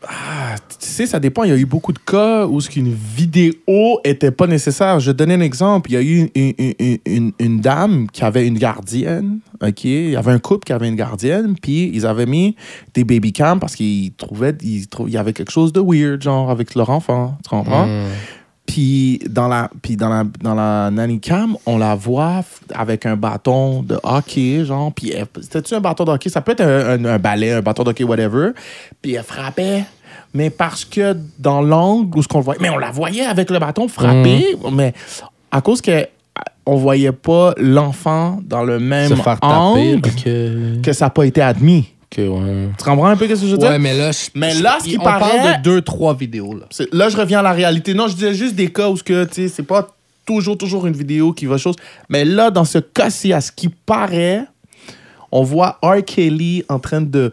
Ah, sais, ça dépend. Il y a eu beaucoup de cas où ce qu'une vidéo était pas nécessaire. Je donner un exemple. Il y a eu une, une- une- dame qui avait une gardienne. OK? Il y avait un couple qui avait une gardienne. Puis ils avaient mis des baby cams parce qu'ils trouvaient ils trou- il y avait quelque chose de weird, genre, avec leur enfant. Tu comprends? Hmm. Puis dans la puis dans la dans la nanny cam, on la voit avec un bâton de hockey genre puis c'était-tu un bâton de hockey, ça peut être un, un, un balai, un bâton de hockey whatever. Puis elle frappait mais parce que dans l'angle où ce qu'on voyait, mais on la voyait avec le bâton frapper, mais à cause que on voyait pas l'enfant dans le même Se faire taper. angle que ça n'a pas été admis. Ok, ouais. Tu comprends un peu ce que je veux dire? Ouais, mais là, je- Mais là, ce qui on paraît- parle de deux, trois vidéos. Là. Là, je reviens à la réalité. Non, je disais juste des cas où ce c'est pas toujours, toujours une vidéo qui va chose. Mais là, dans ce cas-ci, à ce qui paraît, on voit R. Kelly en train de,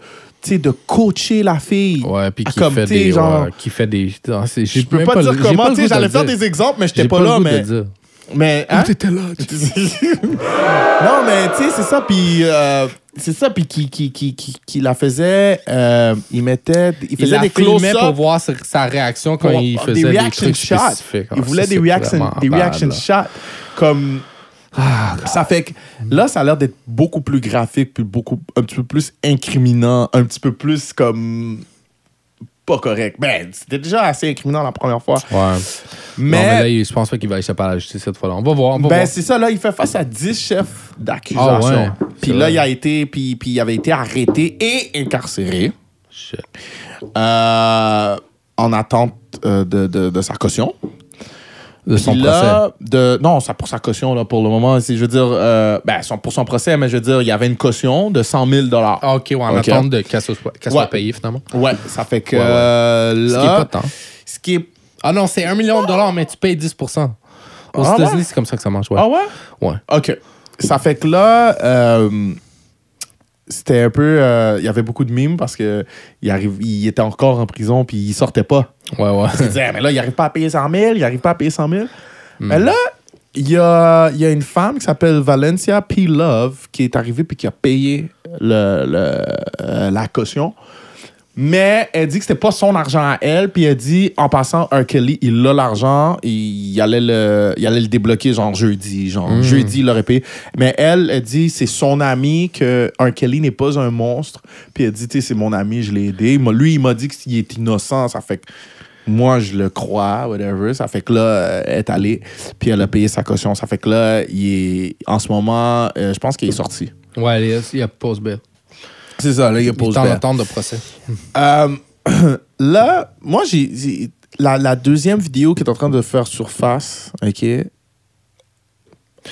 de coacher la fille. Ouais, puis Ah, qui, comme, fait des, genre- ouais, qui fait des. Je peux même pas, le- dire pas comment, tu sais, j'allais faire dire. des exemples, mais j'étais pas, le là, mais... Mais, hein? t'étais là. non, mais tu sais, c'est ça, puis euh, c'est ça, puis qui, qui, qui, qui, qui la faisait, euh, il mettait, il Il faisait la des close-up. pour voir sa, sa réaction quand pour- il des faisait des, reaction trucs shots. spécifiques. Il Ah, voulait ça, des reaction, des reaction shots comme ça fait que là ça a l'air d'être beaucoup plus graphique puis beaucoup un petit peu plus incriminant, un petit peu plus comme pas correct. Ben, c'était déjà assez incriminant la première fois. Ouais. Non, Mais, là, je pense pas qu'il va échapper à la justice cette fois-là. On va voir. On va ben c'est ça là, il fait face à 10 chefs d'accusation. Ah ouais, Puis là vrai. il a été puis, puis il avait été arrêté et incarcéré Shit. euh, en attente euh, de, de- de sa caution. De son procès. de, non, ça pour sa caution, là, pour le moment. c'est- Je veux dire, euh, ben, son- pour son procès, mais je veux dire, il y avait une caution de 100 000 Ah, ok, ouais, en Ok. attente de qu'elle soit, qu'elle soit Ouais. payée finalement. Ouais, ça fait que Ouais, ouais. euh, Ce là. qui est pas tant. ce qui est- Ah non, c'est un million de dollars, mais tu payes 10 Aux Ah États-unis, ouais? c'est comme ça que ça marche. Ouais. Ah ouais? Ouais. OK. Ça fait que là, euh, c'était un peu. euh, Il y avait beaucoup de mimes parce que il, arrive, il était encore en prison puis il sortait pas. Ouais, ouais. Il disait, mais là, il arrive pas à payer 100 000, il arrive pas à payer 100 000. Hmm. Mais là, il y a, y a une femme qui s'appelle Valencia P. Love qui est arrivée puis qui a payé le, le- euh, la caution. Mais elle dit que c'était pas son argent à elle, puis elle dit en passant, R. Kelly, il a l'argent, il allait le, il allait le débloquer genre jeudi, genre Hmm. jeudi il l'aurait payé. Mais elle, elle dit c'est son ami que R. Kelly n'est pas un monstre, puis elle dit tu sais c'est mon ami, je l'ai aidé. Lui il m'a dit qu'il est innocent, ça fait que moi je le crois, whatever. Ça fait que là elle est allée, puis elle a payé sa caution. Ça fait que là il est en ce moment, euh, je pense qu'il est sorti. Ouais, il y a- il y a pause bail. C'est ça, là il posé. en attente de procès. Euh, là, moi, j'ai la, la deuxième vidéo qui est en train de faire surface, OK?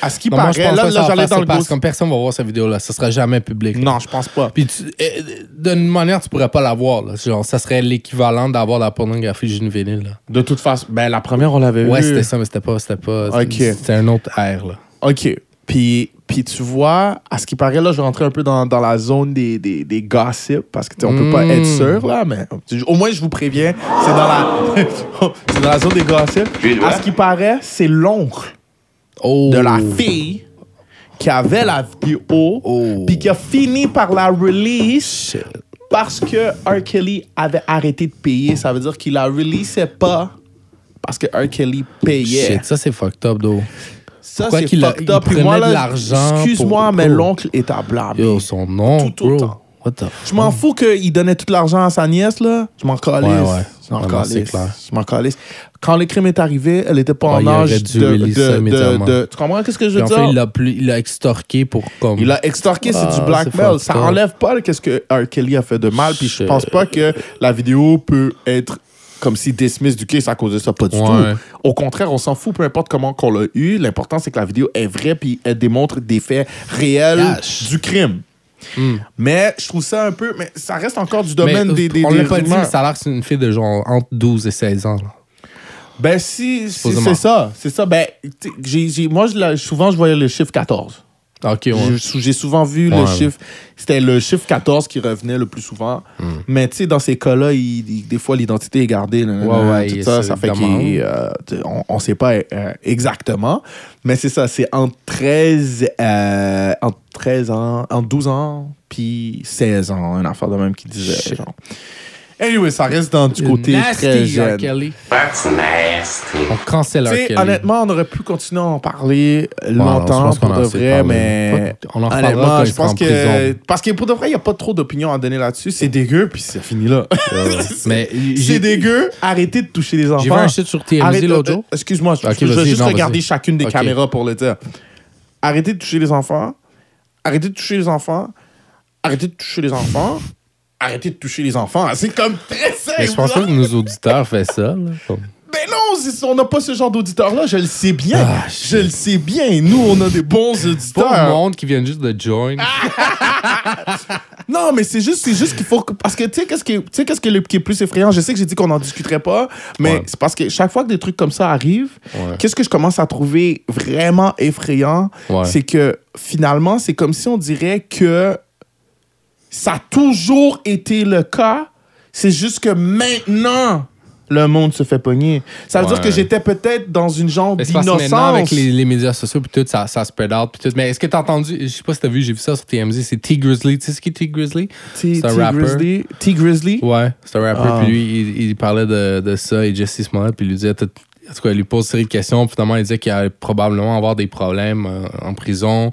À ce qui Non, moi, je paraît, pense là, là, j'allais dans le parce comme personne va voir cette vidéo-là. Ça sera jamais public. Non, je pense pas. Puis euh, d'une manière, tu pourrais pas la voir. Là. Genre, ça serait l'équivalent d'avoir la pornographie juvénile. Là. De toute façon, ben, la première, on l'avait Ouais, vu. c'était ça, mais c'était pas. C'était pas. Ok. C'était un autre air. Là. OK. Puis, puis tu vois, à ce qui paraît, là, je rentrer un peu dans, dans la zone des, des, des gossips parce qu'on on peut pas être sûr, là, mais au moins, je vous préviens, c'est dans la, c'est dans la zone des gossips. À ce qui paraît, c'est l'oncle Oh. de la fille qui avait la vidéo Oh. puis qui a fini par la release Shit. parce que R. Kelly avait arrêté de payer. Ça veut dire qu'il la releasait pas parce que R. Kelly payait. Shit, ça c'est fucked up, though. Ça, Pourquoi c'est qu'il a- fucked il up. Puis prenait moi, de là, l'argent excuse-moi, pour- mais pour- l'oncle est à blâmer. Yo, son nom, Tout bro. autant. What the Je m'en fous qu'il donnait tout l'argent à sa nièce, là. Je m'en calisse. Ouais, ouais. Je m'en Ouais, non, c'est calisse. clair. Je m'en calisse. Quand le crime est arrivé, elle était pas Ouais, en il âge dû de, release ça de, de, immédiatement. de- Tu comprends qu'est-ce que je Puis veux en dire? fait, il l'a plus- il l'a extorqué pour comme. Il a extorqué, c'est Ah, du blackmail. c'est fucked Ça up. enlève pas qu'est-ce que R. Kelly a fait de mal. Puis je Shit. pense pas que la vidéo peut être comme si dismiss du case à cause de ça. Pas du Ouais. tout. Au contraire, on s'en fout, peu importe comment qu'on l'a eu. L'important, c'est que la vidéo est vraie puis elle démontre des faits réels du crime. Hmm. Mais je trouve ça un peu. Mais ça reste encore du Mais, domaine des, des. on l'a pas dit, mais ça a l'air que c'est une fille de genre entre 12 et 16 ans. là. Ben, si, c'est ça. C'est ça. Ben, moi, souvent, je voyais le chiffre 14. Ok, ouais. J'ai- souvent vu Ouais, le ouais. chiffre. C'était le chiffre 14 qui revenait le plus souvent. Hmm. Mais tu sais, dans ces cas-là, des fois, l'identité est gardée. là, là, Ouais, là, ouais, tout ça, ça fait qu'on on, on sait pas euh, exactement. Mais c'est ça, c'est entre 13, euh, entre 13 ans, entre 12 ans, puis 16 ans, une affaire de même qui disait. Genre. Anyway, ça reste dans du côté Nasty, très R. jeune. Kelly. That's nasty. On cancelle R. Kelly. honnêtement, on aurait pu continuer à en parler longtemps pour de vrai, parlé. mais on en quand je pense en que prison. parce que pour de vrai, il n'y a pas trop d'opinion à donner là-dessus. C'est dégueu, puis c'est fini là. Mais c'est dégueu. Arrêtez de toucher les enfants. j'ai vu un shit sur TMZ l'autre euh, jour. Excuse-moi, je, vais juste non, regarder chacune des caméras pour le dire. Arrêtez de toucher les enfants. Arrêtez de toucher les enfants. Arrêtez de toucher les enfants. Arrêtez de toucher les enfants. C'est comme très simple. Mais je pense pas que nos auditeurs font ça. là. Ben non, on n'a pas ce genre d'auditeur-là. Je le sais bien. Ah, je le sais bien. Nous, on a des bons Pas auditeurs. le monde qui vient juste de join. Non, mais c'est juste, juste qu'il faut. que- Parce que tu sais, qu'est-ce qui, est- qui est, le- qui est plus effrayant? Je sais que j'ai dit qu'on n'en discuterait pas, mais Ouais. c'est parce que chaque fois que des trucs comme ça arrivent, Ouais. qu'est-ce que je commence à trouver vraiment effrayant? Ouais. C'est que finalement, c'est comme si on dirait que ça a toujours été le cas. C'est juste que maintenant, le monde se fait pogner. Ça veut Ouais. dire que j'étais peut-être dans une genre maintenant, avec d'innocence. les, les médias sociaux, puis tout, ça, ça spread out. Puis tout. Mais est-ce que t'as entendu, je sais pas si t'as vu, j'ai vu ça sur TMZ, c'est T Grizzly. Tu sais ce qui est T Grizzly? T, C'est un rapper. Grizzly. T Grizzly? Ouais, c'est un rappeur. Ah. Puis lui, il, il parlait de, de ça et Jesse Smollett, puis il lui disait, en tout cas, il lui pose une série de questions. Puis finalement, il disait qu'il allait probablement avoir des problèmes euh, en prison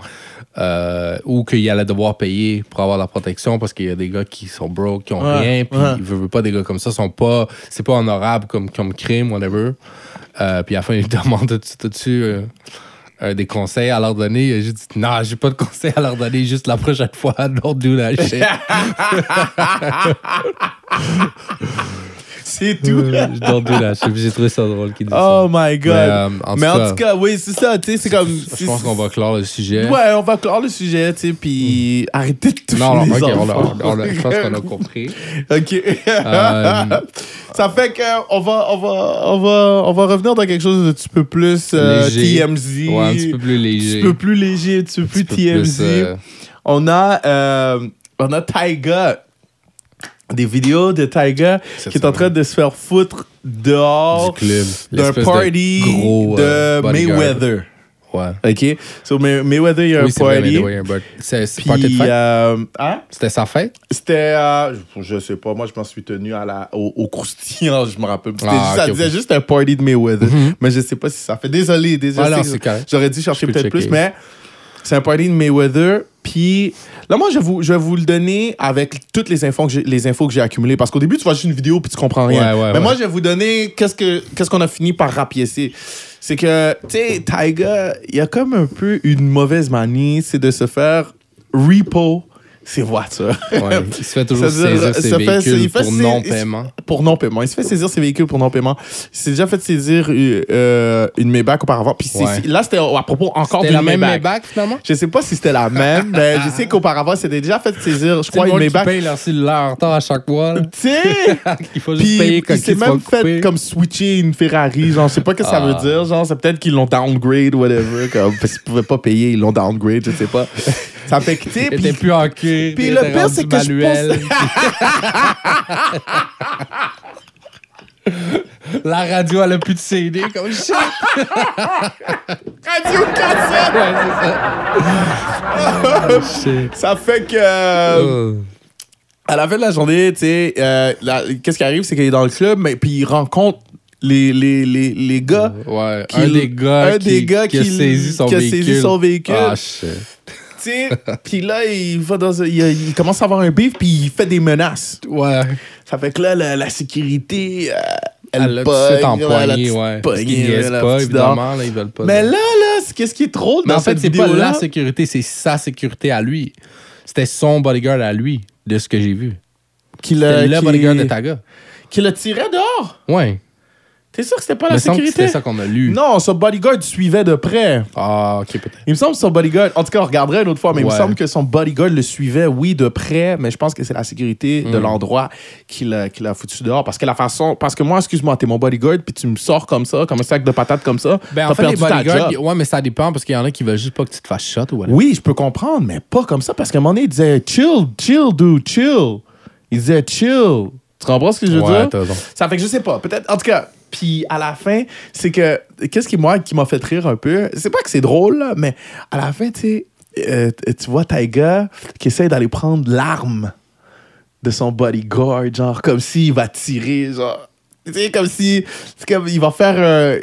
euh, ou qu'il allait devoir payer pour avoir la protection parce qu'il y a des gars qui sont broke, qui ont Ouais, rien. Puis ouais. il veut, veut pas des gars comme ça, sont pas, c'est pas honorable comme, comme crime, whatever. Euh, puis à la fin, il demande As-tu as-tu, euh, des conseils à leur donner? Juste dit Non, j'ai pas de conseils à leur donner, juste la prochaine fois, don't do that shit. C'est tout. Euh, don't do that shit. Puis J'ai trouvé ça drôle qu'il dise Oh my god. Mais, euh, en Mais tout en cas- tout cas, oui, c'est ça, tu sais, c'est comme. Je pense qu'on va clore le sujet. Ouais, on va clore le sujet, tu sais, puis arrêtez de toucher Non, non, les ok, on a- enfants. on a- je pense qu'on a compris. ok. Euh, ça fait que on va, on va, on va, on va revenir dans quelque chose de un petit peu plus euh, Léger. TMZ. Ouais, un petit peu plus Un léger. petit peu plus léger, un petit peu plus Un TMZ. plus, euh, On a, euh, on a Tyga. Des vidéos de Tyga qui est en train de se faire foutre dehors d'un party de, gros, euh. Mayweather. Ouais. OK? So, May- Mayweather, il y a Oui, un c'est vrai, party. Mayweather, C'est party euh, hein? C'était sa fête? C'était, euh, je, sais pas, moi je m'en suis tenu à la, au, au croustillant, je me rappelle. Ah, ça ok, disait juste un party de Mayweather, mais je sais pas si ça fait. Désolé, désolé. Ah. J'aurais dû chercher peut-être plus, mais c'est un party de Mayweather. Puis là, moi, je vais vous, je vais vous le donner avec toutes les infos que j'ai, les infos que j'ai accumulées. Parce qu'au début, tu vois juste une vidéo puis tu comprends rien. Ouais, ouais, mais ouais. moi, je vais vous donner qu'est-ce, que, qu'est-ce qu'on a fini par rapiécer. C'est que, tu sais, Tyga, il y a comme un peu une mauvaise manie, c'est de se faire repo ses voitures. Ouais. Il se fait toujours saisir ses véhicules fait pour non-paiement. pour non-paiement. Il se fait saisir ses véhicules pour non-paiement. Il s'est déjà fait saisir euh, euh, une Maybach auparavant. Puis Ouais. là, c'était à propos encore d'une la même Maybach. Finalement? Je sais pas si c'était la même, mais je sais qu'auparavant, c'était déjà fait saisir, je crois, une Maybach. paye leur cellulaire en retard à chaque mois. là. Tu sais! Il faut juste Puis payer quand il s'est ils même fait couper. comme switcher une Ferrari. Genre, je sais pas ce que ça Ah. veut dire. Genre, c'est peut-être qu'ils l'ont downgrade, whatever. Comme, parce qu'ils pouvaient pas payer, ils l'ont downgrade, je sais pas. Ça fait que, tu sais. Puis- plus en cuir. puis le pire, c'est que je manuel. La radio, elle a plus de CD, comme shit. Radio cassette! Ouais, ça. Shit. Ça fait que. euh, Oh. à la fin de la journée, tu sais, euh, qu'est-ce qui arrive, c'est qu'il est dans le club, mais puis il rencontre les, les, les, les gars. Ouais, qui- un des gars, un qui, des gars qui a saisi son qui a véhicule. saisi son véhicule. Ah, shit. Puis là, il va dans un- il, il commence à avoir un beef, puis il fait des menaces. Ouais. Ça fait que là, la, la sécurité, euh, elle, Elle l'a tout de pogne, suite ouais, la empoigné, petite ouais. poignée, Parce qu'ils niaisent la pas, petite évidemment, là, ils veulent pas. Mais là, là, c'est- qu'est-ce qui est trop Mais dans en fait, cette c'est pas la sécurité, c'est sa sécurité à lui. C'était son bodyguard à lui, de ce que j'ai vu. qu'il C'était le qui- bodyguard de Taga. Qui le tirait dehors? Ouais. T'es sûr que c'était pas la me semble que sécurité? c'était ça qu'on a lu. Non, son bodyguard suivait de près. Ah, ok, peut-être. Il me semble que son bodyguard, en tout cas, on regarderait une autre fois, mais il me semble que son bodyguard le suivait, oui, de près, mais je pense que c'est la sécurité de Mm. l'endroit qui l'a qui l'a foutu dehors. Parce que la façon, parce que moi, excuse-moi, t'es mon bodyguard, puis tu me sors comme ça, comme un sac de patates comme ça. Ben, t'as en fait, les perdu ta bodyguards, job. ouais, mais ça dépend parce qu'il y en a qui veulent juste pas que tu te fasses shot ou whatever. Oui, je peux comprendre, mais pas comme ça, parce qu'à un moment donné, il disait chill, chill, dude, chill. Il disait chill. Tu comprends ce que je veux Ouais, dire? raison. Ça fait que je sais pas. Peut-être. En tout cas, puis à la fin, c'est que. Qu'est-ce qui, moi, qui m'a fait rire un peu? C'est pas que c'est drôle, là, mais à la fin, tu sais, euh, tu vois Taiga qui essaie d'aller prendre l'arme de son bodyguard, genre, comme s'il va tirer, genre. Tu sais, comme si. C'est comme. Il va faire un.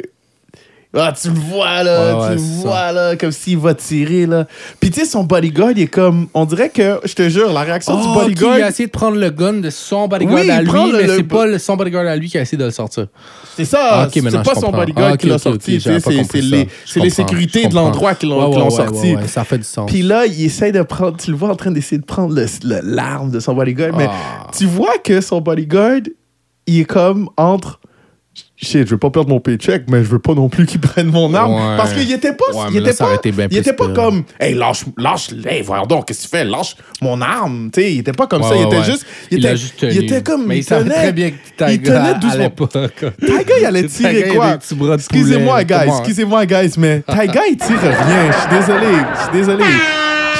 Ah, tu le vois, là. Ouais, tu le ça. vois, là. Comme s'il va tirer, là. Puis, tu sais, son bodyguard, il est comme. On dirait que. Je te jure, la réaction du Oh, bodyguard. qui a essayé de prendre le gun de son bodyguard Oui, à il lui, le- mais le- c'est pas son bodyguard à lui qui a essayé de le sortir. C'est ça. Ah, ok, c'est pas son bodyguard Ah, qui l'a sorti. c'est les, les sécurités de l'endroit qui l'ont Ouais, sorti. ça fait du sens. Puis là, il essaye de prendre. Tu le vois en train d'essayer de prendre l'arme de son bodyguard. Mais Ah. tu vois que son bodyguard, il est comme entre. Shit, je veux pas perdre mon paycheck, mais je veux pas non plus qu'il prenne mon arme. Ouais. Parce qu'il était pas. Ouais, il là, était pas, bien il était comme. Hey, lâche. lâche hey, voyons donc, qu'est-ce que tu fais? Lâche mon arme. Tu sais, il était pas comme Ouais, ça. Il était juste. Il, Il était, juste il était comme. Mais il, tenait- très bien que il tenait doucement. Tiger, il allait tirer quoi? Excusez-moi, guys. Excusez-moi, guys, mais Tiger, il tire rien. Je suis désolé. Je suis désolé.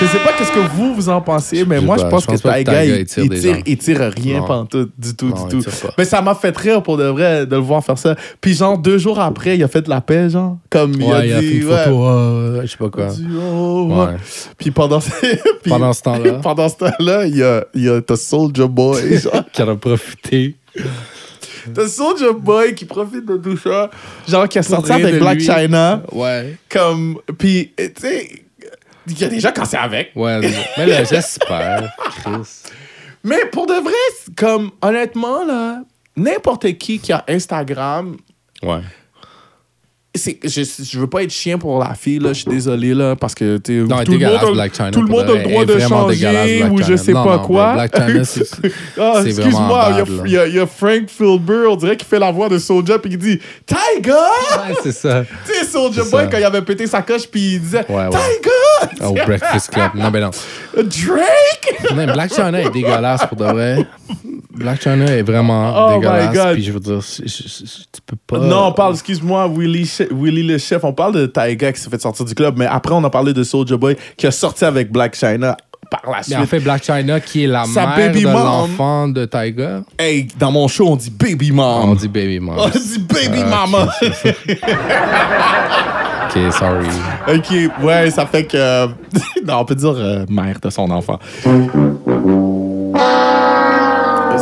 Je sais pas qu'est-ce que vous, vous en pensez, mais Je moi, je pas. pense, Je pense que Tiger, il, tire il tire, il tire rien Non. pantoute, du tout, Non, du tout. Mais ça m'a fait rire pour de vrai de le voir faire ça. Puis genre, deux jours après, il a fait de la paix, genre. Comme il a Ouais, il a fait dit, une ouais. photo, euh, je sais pas quoi. oh, Ouais. Puis pendant, puis- Pendant ce temps-là. pendant ce temps-là, il y a, il y a Soulja Boy, genre. Qui en a profité. T'as Soulja Boy qui profite de tout ça, genre qui a sorti avec Black lui. China. Ouais. Comme, puis, tu sais, il y a quand c'est avec. Ouais. mais là, j'espère. Chris. Mais pour de vrai, comme, honnêtement, là, n'importe qui qui a Instagram, Ouais. Je, je veux pas être chien pour la fille, là, je suis désolé, là, parce que, tu tout, le monde a, Black China. tout le monde de a le droit de changer ou je sais Non, pas non, quoi. Black China, c'est. Ah, excuse-moi, il y a- y, y Frank Filber, on dirait qu'il fait la voix de Soulja, puis il dit « Tiger! » Ouais, c'est ça. Tu sais, Soulja Boy, ça. quand il avait pété sa coche, puis il disait Ouais, ouais. Tiger! Au Breakfast Club. Non, ben non. Drake! Non, Black China est dégueulasse pour de vrai. Black China est vraiment Oh my dégueulasse. God. Puis je veux dire, je- je- je- tu peux pas. Non, on parle, excuse-moi, Willy, Willy le chef, on parle de Tiger qui s'est fait sortir du club, mais après, on a parlé de Soulja Boy qui a sorti avec Black China par la Mais suite. en fait, Black China, qui est la Sa mère baby de l'enfant de Tiger, Hey, dans mon show, on dit baby mom. on dit baby mom. On dit baby Ah, mama. Ok, sorry. ok, ouais, ça fait que. non, on peut dire euh, mère de son enfant.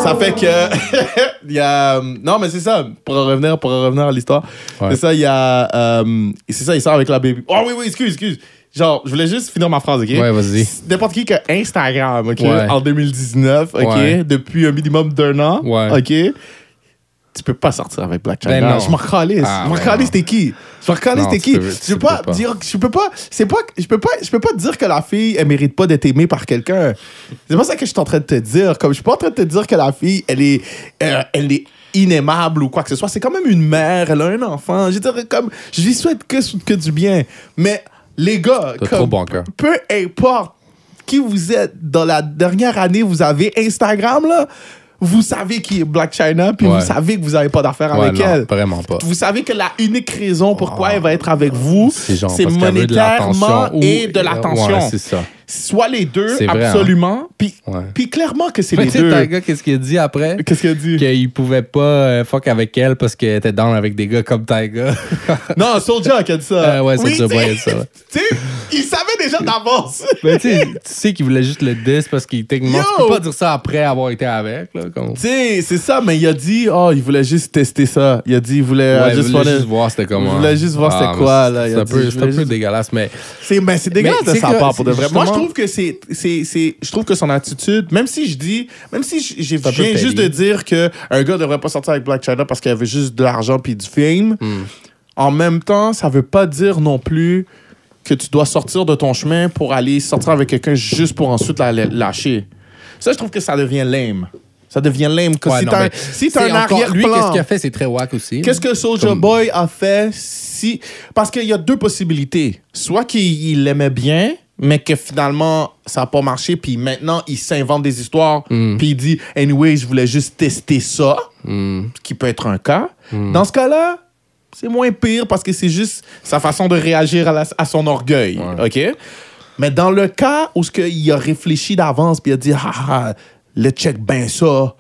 Ça fait que. Il y a. Non, mais c'est ça. Pour revenir, pour revenir à l'histoire. Ouais. C'est ça, il y a. euh, c'est ça, il sort avec la baby. Oh oui, oui, excuse, excuse. Genre, je voulais juste finir ma phrase, ok? Ouais, vas-y. N'importe qui qui a Instagram, ok? Ouais. En 2019, ok? Depuis un minimum d'un an, Ouais. ok? Tu peux pas sortir avec Black China. Ben non. je m'en calisse. Ah, je m'en ben calisse, t'es qui? Je m'en calisse, t'es qui? peux- je peux pas, pas. dire, je peux pas, c'est pas, je peux pas, je peux pas te dire que la fille, elle mérite pas d'être aimée par quelqu'un. C'est pas ça que je suis en train de te dire. Comme je suis pas en train de te dire que la fille, elle est, euh, elle est inaimable ou quoi que ce soit. C'est quand même une mère, elle a un enfant. Je dirais comme, je lui souhaite que, que du bien. Mais les gars, comme, trop bon cœur. peu importe qui vous êtes dans la dernière année, vous avez Instagram là. Vous savez qui est Black China, puis Ouais. vous savez que vous n'avez pas d'affaires Ouais, avec non, elle. vraiment pas. Vous savez que la unique raison pourquoi Ah. elle va être avec vous, C'est monétairement et de l'attention. Ouais, c'est ça. Soit les deux, C'est vrai, hein? absolument. Puis, Ouais. puis clairement que c'est Mais les tu sais, deux. Tiger, qu'est-ce qu'il a dit après? Qu'est-ce qu'il a dit? Qu'il pouvait pas euh, fuck avec elle parce qu'elle était down avec des gars comme Tiger. Non, Soulja qui a dit ça. Euh, ouais, Oui, tu a dit ça, ouais. Tu sais, il savait déjà d'avance. Mais tu sais, tu sais qu'il voulait juste le diss parce qu'il techniquement, tu peux pas dire ça après avoir été avec. Là, comme... Tu sais, c'est ça, mais il a dit, oh, il voulait juste tester ça. Il a dit, il voulait Ouais, I il just voulait wanna- juste voir c'était comment. Je voulais juste voir c'était mais quoi, c'est-. Il C'est un peu, c'est juste- dégueulasse, mais C'est ben, c'est dégueulasse Mais de c'est sa part pour de vrai. Moi, je justement- trouve que c'est c'est c'est je trouve que son attitude, même si je dis, même si je j'ai- je viens juste de dire que un gars devrait pas sortir avec Black China parce qu'il avait juste de l'argent puis du fame. Hmm. En même temps, ça veut pas dire non plus que tu dois sortir de ton chemin pour aller sortir avec quelqu'un juste pour ensuite la la- lâcher. Ça, je trouve que ça devient lame. Ça devient lame. Que Ouais, si non, t'as un, mais si t'as c'est un encore- Lui, qu'est-ce qu'il a fait, c'est très wack aussi. Qu'est-ce que Soulja Comme- Boy a fait si. Parce qu'il y a deux possibilités. Soit qu'il il l'aimait bien, mais que finalement, ça n'a pas marché, puis maintenant, il s'invente des histoires, Mm. puis il dit, anyway, je voulais juste tester ça, ce qui peut être un cas. Dans ce cas-là, c'est moins pire parce que c'est juste sa façon de réagir à, la- à son orgueil. Ouais. OK? Mais dans le cas où ce il a réfléchi d'avance, puis il a dit, ah, ah, le check ben ça,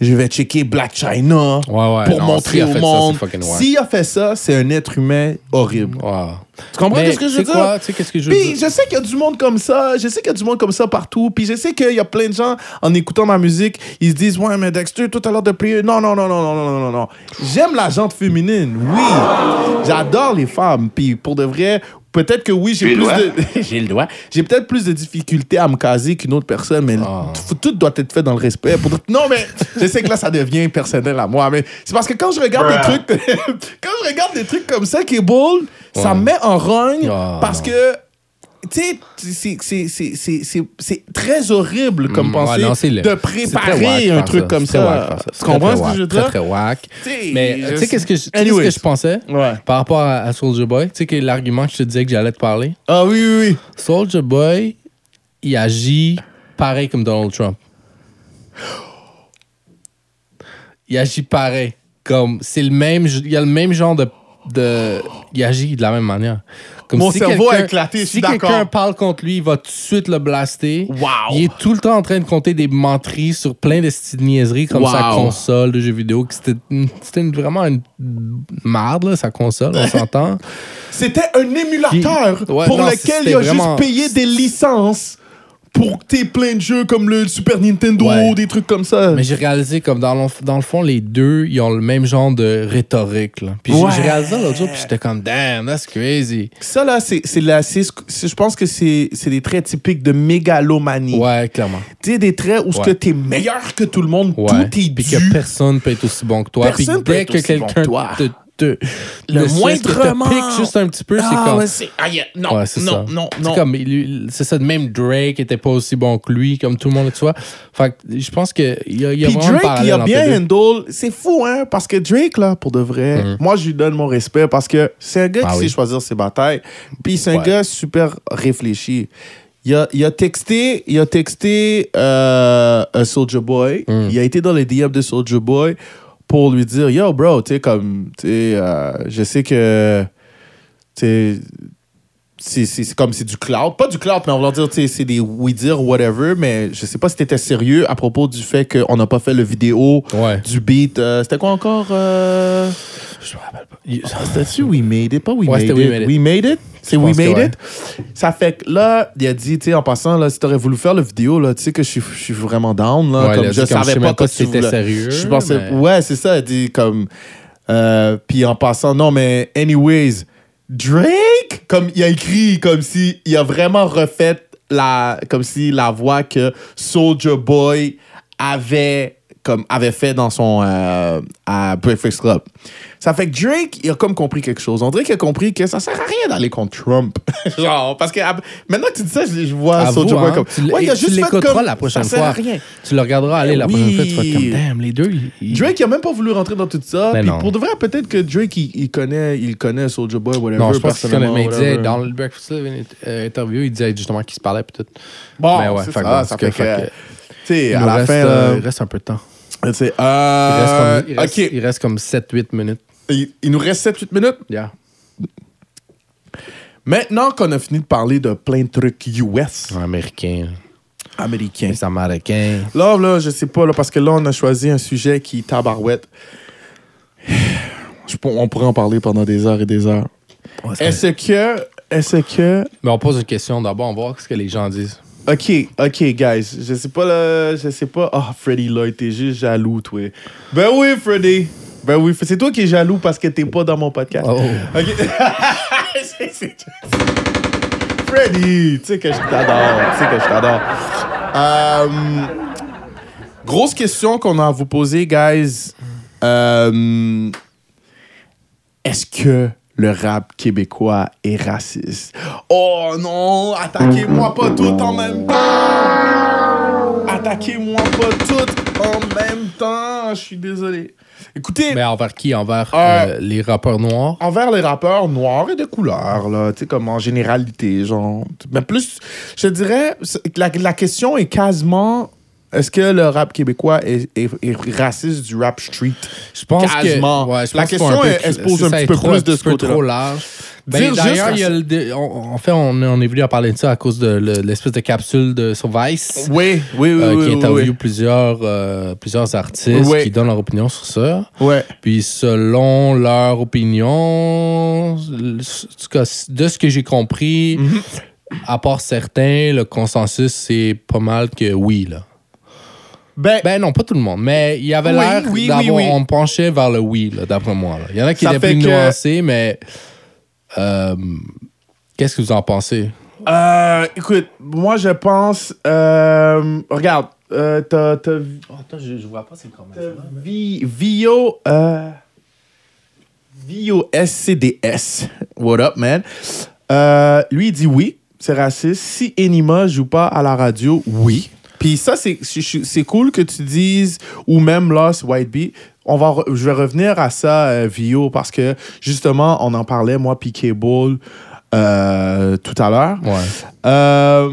je vais checker Black China pour montrer au monde. S'il a fait ça, c'est un être humain horrible. Tu comprends Mais ce que je veux dire? Puis, je sais qu'il y a du monde comme ça. Je sais qu'il y a du monde comme ça partout. Puis je sais qu'il y a plein de gens, en écoutant ma musique, ils se disent Ouais, mais Dexter, tout à l'heure de prier. Non, non, non, non, non, non, non, non. J'aime la gente féminine, oui. J'adore les femmes. Puis pour de vrai, Peut-être que oui, j'ai plus doigt. de j'ai le droit. J'ai peut-être plus de difficultés à me caser qu'une autre personne, mais Ah. tout- tout doit être fait dans le respect. Pour- Non, mais je sais que là, ça devient personnel à moi, mais c'est parce que quand je regarde des trucs, quand je regarde des trucs comme ça qui est bold, ça me met en rogne Ah, parce que tu sais, c'est- très horrible comme Mm, pensée ouais, de très préparer wack un truc ça. comme très wack ça. ça. Tu C'est comprends très ce que wack, je veux Très, dire? très wack. T'sais, Mais tu sais, qu'est-ce que je, que pensais? Ouais. par rapport à, à Soldier Boy? Tu sais, que l'argument que je te disais que j'allais te parler? Ah oui, oui, oui. Soldier Boy, il agit pareil comme Donald Trump. Il agit pareil. Comme, c'est le même, il y a le même genre de, de. Il agit de la même manière. Comme Mon cerveau a éclaté, je suis Si quelqu'un d'accord. parle contre lui, il va tout de suite le blaster. Wow. Il est tout le temps en train de compter des menteries sur plein de petites niaiseries comme sa console de jeux vidéo. C'était une- c'était une- vraiment une marde, là, sa console, on s'entend. C'était un émulateur Ouais, pour non, lequel c'était il a vraiment- juste payé des licences pour que t'aies plein de jeux comme le Super Nintendo, Ouais. des trucs comme ça. Mais j'ai réalisé comme dans le, dans le fond, les deux, ils ont le même genre de rhétorique. Là. Puis j'ai- Ouais. j'ai réalisé ça l'autre jour, puis j'étais comme, damn, that's crazy. Ça, là, c'est la- je pense que c'est des traits typiques de mégalomanie. Ouais, clairement. Tu sais, des traits où Ouais. que t'es meilleur que tout le monde, tout est Puis dû. que personne peut être aussi bon que toi. Personne Puis peut dès être que bon quelqu'un que toi. te, te, Le que te moindrement. pique juste un petit peu, c'est Ah, comme. ouais, c'est- ah, yeah, non, Ouais, c'est non, ça. non, C'est comme, il- il- c'est ça, même Drake était pas aussi bon que lui, comme tout le monde, tu vois. Fait que je pense qu'il y a, il y a Puis vraiment Drake, il a bien handle. C'est fou, hein? Parce que Drake, là, pour de vrai, Mhm. moi, je lui donne mon respect parce que c'est un gars Ah qui oui. sait choisir ses batailles. Puis c'est un Ouais. gars super réfléchi. Il a, il a texté, il a texté euh, un Soldier Boy. Mhm. Il a été dans les DM de Soldier Boy pour lui dire Yo, bro, tu sais, comme, tu sais, euh, je sais que, tu c'est- comme c'est du cloud. Pas du cloud, mais on va dire, c'est des oui-dire, whatever. Mais je sais pas si t'étais sérieux à propos du fait qu'on n'a pas fait le vidéo Ouais. du beat. euh, c'était quoi encore euh... Je me rappelle pas. Il- C'était-tu We Made It? Pas We Ouais, Made It. We Made It. We Made It? C'est We Made ouais. It? Ça fait que là, il a dit, tu sais, en passant, là, si t'aurais voulu faire le vidéo, là, tu sais que je suis, je suis vraiment down, là. Comme a je savais pas que c'était sérieux, Je pensais, mais- ouais, c'est ça. Il dit comme, euh, puis en passant, non, mais anyways, Drake, comme il a écrit, comme si il a vraiment refait la, comme si la voix que Soldier Boy avait comme avait fait dans son euh, à Breakfast Club. Ça fait que Drake, il a comme compris quelque chose. On dirait qu'il a compris que ça sert à rien d'aller contre Trump. Genre, parce que maintenant que tu dis ça, je, vois Soulja Boy hein, comme. tu Ouais, il a tu juste l'écouteras comme. la prochaine ça sert à fois. rien. Tu le regarderas aller la Oui. prochaine fois, tu vas être comme, damn, les deux, Drake, il a même pas voulu rentrer dans tout ça. Mais Puis pour de vrai, peut-être que Drake, il, il connaît, il connaît Soulja Boy, whatever. Non, je pense qu'il connaît, mais il disait, dans le Breakfast Club euh, interview, il disait justement qu'il se parlait peut-être. Bon, Mais ouais, fait ça, ça fait que- que. Tu sais, à la reste, fin, euh, il reste un peu de temps. Il euh, reste comme, il reste, OK. il reste comme 7-8 minutes. Il, il nous reste 7-8 minutes? Yeah. Maintenant qu'on a fini de parler de plein de trucs US, Américain, américains. les Américains. Là, là, je sais pas, là, parce que là, on a choisi un sujet qui tabarouette. Je on pourrait en parler pendant des heures et des heures. Est-ce que. Est-ce que. Mais on pose une question d'abord, on va voir ce que les gens disent. Ok, ok, guys. Je sais pas, là. Je sais pas. Ah, Freddy Lloyd, t'es juste jaloux, toi. Ben oui, Freddy. Ben oui, c'est toi qui es jaloux parce que t'es pas dans mon podcast. Oh. Ok. C'est- c'est- Freddy, tu sais que je t'adore. Tu sais que je t'adore. Euh, grosse question qu'on a à vous poser, guys. Euh, Est-ce que le rap québécois est raciste? Oh non, attaquez-moi pas tout en même temps! Attaquez-moi pas tout en même temps! Je suis désolé. Écoutez, Mais envers qui? Envers Euh, euh, les rappeurs noirs? envers les rappeurs noirs et de couleur, là, tu sais, comme en généralité, genre. Mais plus, je dirais, la, la question est quasiment est-ce que le rap québécois est, est- est raciste du rap street? Je pense Quasiment. que. Ouais, je La pense question, peu- elle- se pose un petit est peu trop- plus un de ce peu côté-là. trop large. Ben, D'ailleurs, le on- en fait, on, on est venu à parler de ça à cause de le- l'espèce de capsule de, sur Vice. Oui, oui, oui, euh, oui, qui oui, interviewe oui. plusieurs, euh, plusieurs artistes qui donnent leur opinion sur ça. Ouais. Puis selon leur opinion, en tout cas, de ce que j'ai compris, Mhm. à part certains, le consensus, c'est pas mal que oui. Là. Ben, Ben non, pas tout le monde, mais il y avait Oui, l'air oui, d'avoir... oui. On penchait vers le oui, là, d'après moi. là. Il y en a qui étaient fait plus que- nuancés, mais... euh, Qu'est-ce que vous en pensez? euh, écoute, moi, je pense. euh, regarde, euh, t'as. t'as Attends, je, je vois pas c'est comment t'as Vi- Vio. Euh, Vio SCDS. What up, man? Euh, lui, il dit oui, c'est raciste. Si Enima joue pas à la radio, oui. Puis ça, c'est cool que tu dises, ou même Lost White Bee. On va, je vais revenir à ça, euh, Vio, parce que justement, on en parlait, moi, puis Cable, euh, tout à l'heure. Ouais. Euh,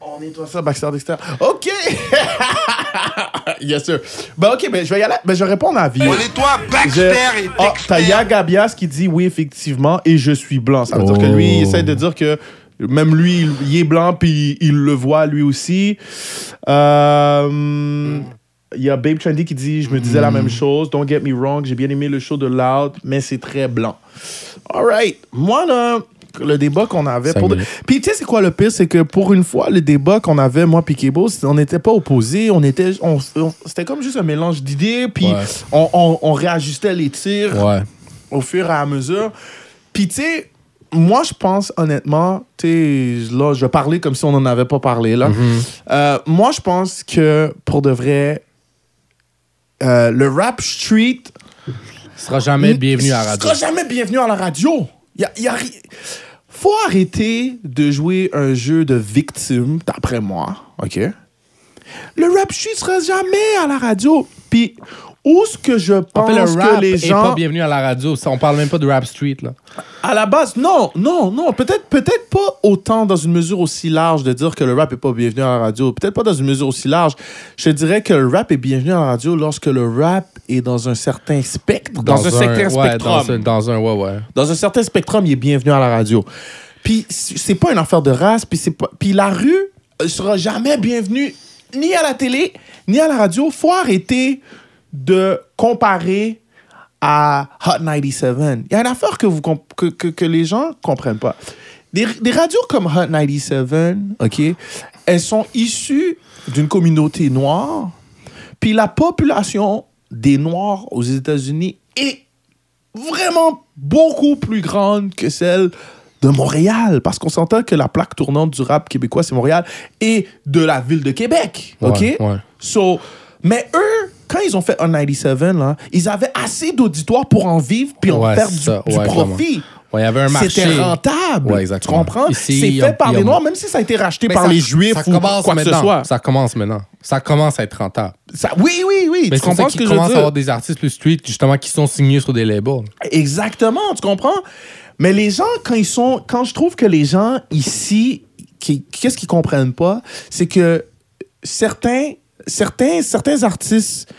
on nettoie ça, Baxter Dexter. OK! yes, sir. Ben, OK, ben, je vais y aller. Ben, je vais répondre à Vio. On nettoie Je- Baxter et Ah, t'as Dexter. Yagabias qui dit oui, effectivement, et je suis blanc. Ça veut dire que lui, il Oh. essaie de dire que même lui, il, il est blanc, puis il le voit lui aussi. Euh, Il y a Babe Trendy qui dit Je me disais la même chose. Don't get me wrong, j'ai bien aimé le show de Loud, mais c'est très blanc. All right. Moi, là, le débat qu'on avait. Pour de-. Puis, tu sais, c'est quoi le pire? C'est que pour une fois, le débat qu'on avait, moi, c'est- on n'était pas opposés. On était. on- on- C'était comme juste un mélange d'idées, puis Ouais. on, on- on réajustait les tirs Ouais. au fur et à mesure. Puis, tu sais, moi, je pense honnêtement, tu sais, là, je vais parler comme si on n'en avait pas parlé, là. Euh, moi, je pense que pour de vrai, euh, le rap street. sera jamais bienvenu à la radio. sera jamais bienvenu à la radio. Y a, y a Faut arrêter de jouer un jeu de victime, d'après moi, OK? Le rap street sera jamais à la radio. Puis, où est-ce que je En pense fait, le rap que les est gens... pas bienvenu à la radio. Ça, On parle même pas de Rap Street, là. À la base, non, non, non. Peut-être peut-être pas autant dans une mesure aussi large de dire que le rap est pas bienvenu à la radio. Peut-être pas dans une mesure aussi large. Je dirais que le rap est bienvenu à la radio lorsque le rap est dans un certain spectre, dans, un, certain ouais, spectrum. Dans un, dans un, ouais, ouais. Dans un certain spectrum, il est bienvenu à la radio. Puis c'est pas une affaire de race, puis c'est pas puis la rue euh, sera jamais bienvenue ni à la télé ni à la radio. Faut arrêter de comparer à Hot 97. Il y a une affaire que vous que, que, que les gens comprennent pas. Des, des radios comme Hot 97, OK, elles sont issues d'une communauté noire. Puis la population des Noirs aux États-Unis est vraiment beaucoup plus grande que celle de Montréal. Parce qu'on s'entend que la plaque tournante du rap québécois, c'est Montréal, et de la ville de Québec. OK? Ouais, ouais. So, mais eux, quand ils ont fait On 97, là, ils avaient assez d'auditoire pour en vivre puis en Ouais, faire du, ça. du Ouais, profit. Ouais, y avait un marché. C'était rentable. Ouais, tu comprends? C'est fait ont- par les ont- Noirs, même si ça a été racheté Mais par ça- les Juifs ça ou commence quoi que ce soit. Ça commence maintenant. Ça commence à être rentable. Ça- oui, oui, oui. Mais tu comprends ce que je veux commence à dire? avoir des artistes plus street, justement, qui sont signés sur des labels. Exactement, tu comprends? Mais les gens, quand ils sont. Quand je trouve que les gens ici, qu'est-ce qu'ils comprennent pas, c'est que certains, certains, certains artistes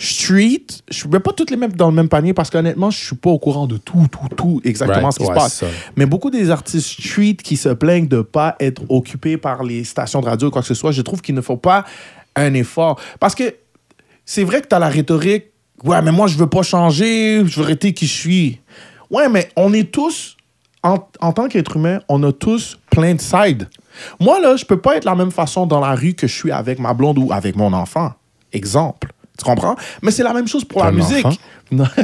street, je ne vais pas toutes les mettre dans le même panier parce qu'honnêtement, je suis pas au courant de tout, tout, tout exactement Right, ce qui se passe. Mais beaucoup des artistes street qui se plaignent de pas être occupés par les stations de radio ou quoi que ce soit, je trouve qu'il ne faut pas un effort. Parce que c'est vrai que tu as la rhétorique, ouais, mais moi, je veux pas changer, je veux rester qui je suis. Ouais, mais on est tous, en, en tant qu'être humain, on a tous plein de sides. Moi, là, je peux pas être la même façon dans la rue que je suis avec ma blonde ou avec mon enfant. Exemple. Tu comprends? Mais c'est la même chose pour la musique. Non.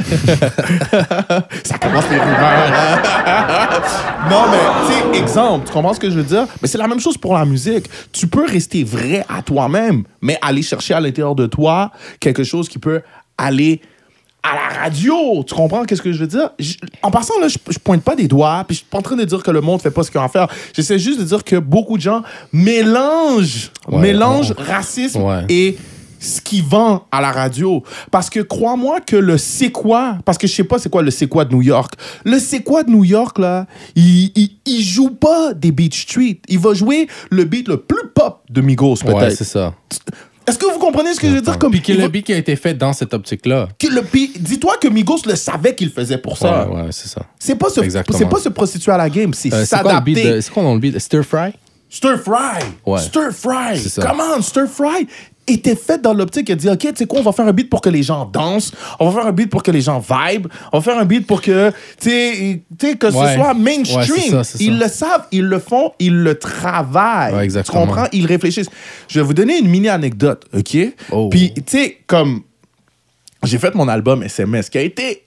Ça commence les rumeurs. non, mais, tu sais, exemple, tu comprends ce que je veux dire? Mais c'est la même chose pour la musique. Tu peux rester vrai à toi-même, mais aller chercher à l'intérieur de toi quelque chose qui peut aller à la radio. Tu comprends qu'est-ce que je veux dire? Je- en passant, là, je, je pointe pas des doigts, puis je suis pas en train de dire que le monde fait pas ce qu'il a à faire. J'essaie juste de dire que beaucoup de gens mélangent, Ouais, mélangent ouais. racisme Ouais. et ce qui vend à la radio. Parce que crois-moi que le c'est quoi, parce que je sais pas c'est quoi le c'est quoi de New York. Le c'est quoi de New York, là, il, il, il joue pas des Beach Street. Il va jouer le beat le plus pop de Migos, Ouais, peut-être. c'est ça. Est-ce que vous comprenez ce que je veux dire? Comme, Puis que le beat qui a été fait dans cette optique-là. que le- dis-toi que Migos le savait qu'il faisait pour ça. Ouais, ouais, c'est ça. C'est pas se, Exactement. c'est pas se prostituer à la game, c'est Euh, c'est quoi le beat s'adapter. de- C'est quoi dans le beat? Stir Fry? Stir fry. Ouais. Stir fry. C'est ça. Come on, stir fry était fait dans l'optique de dire OK, tu sais quoi, on va faire un beat pour que les gens dansent, on va faire un beat pour que les gens vibe, on va faire un beat pour que tu sais que Ouais. ce soit mainstream. ça, ils ça. le savent, ils le font, ils le travaillent. Ouais, tu comprends? Ils réfléchissent. Je vais vous donner une mini anecdote, OK? Oh. Puis tu sais comme j'ai fait mon album SMS qui a été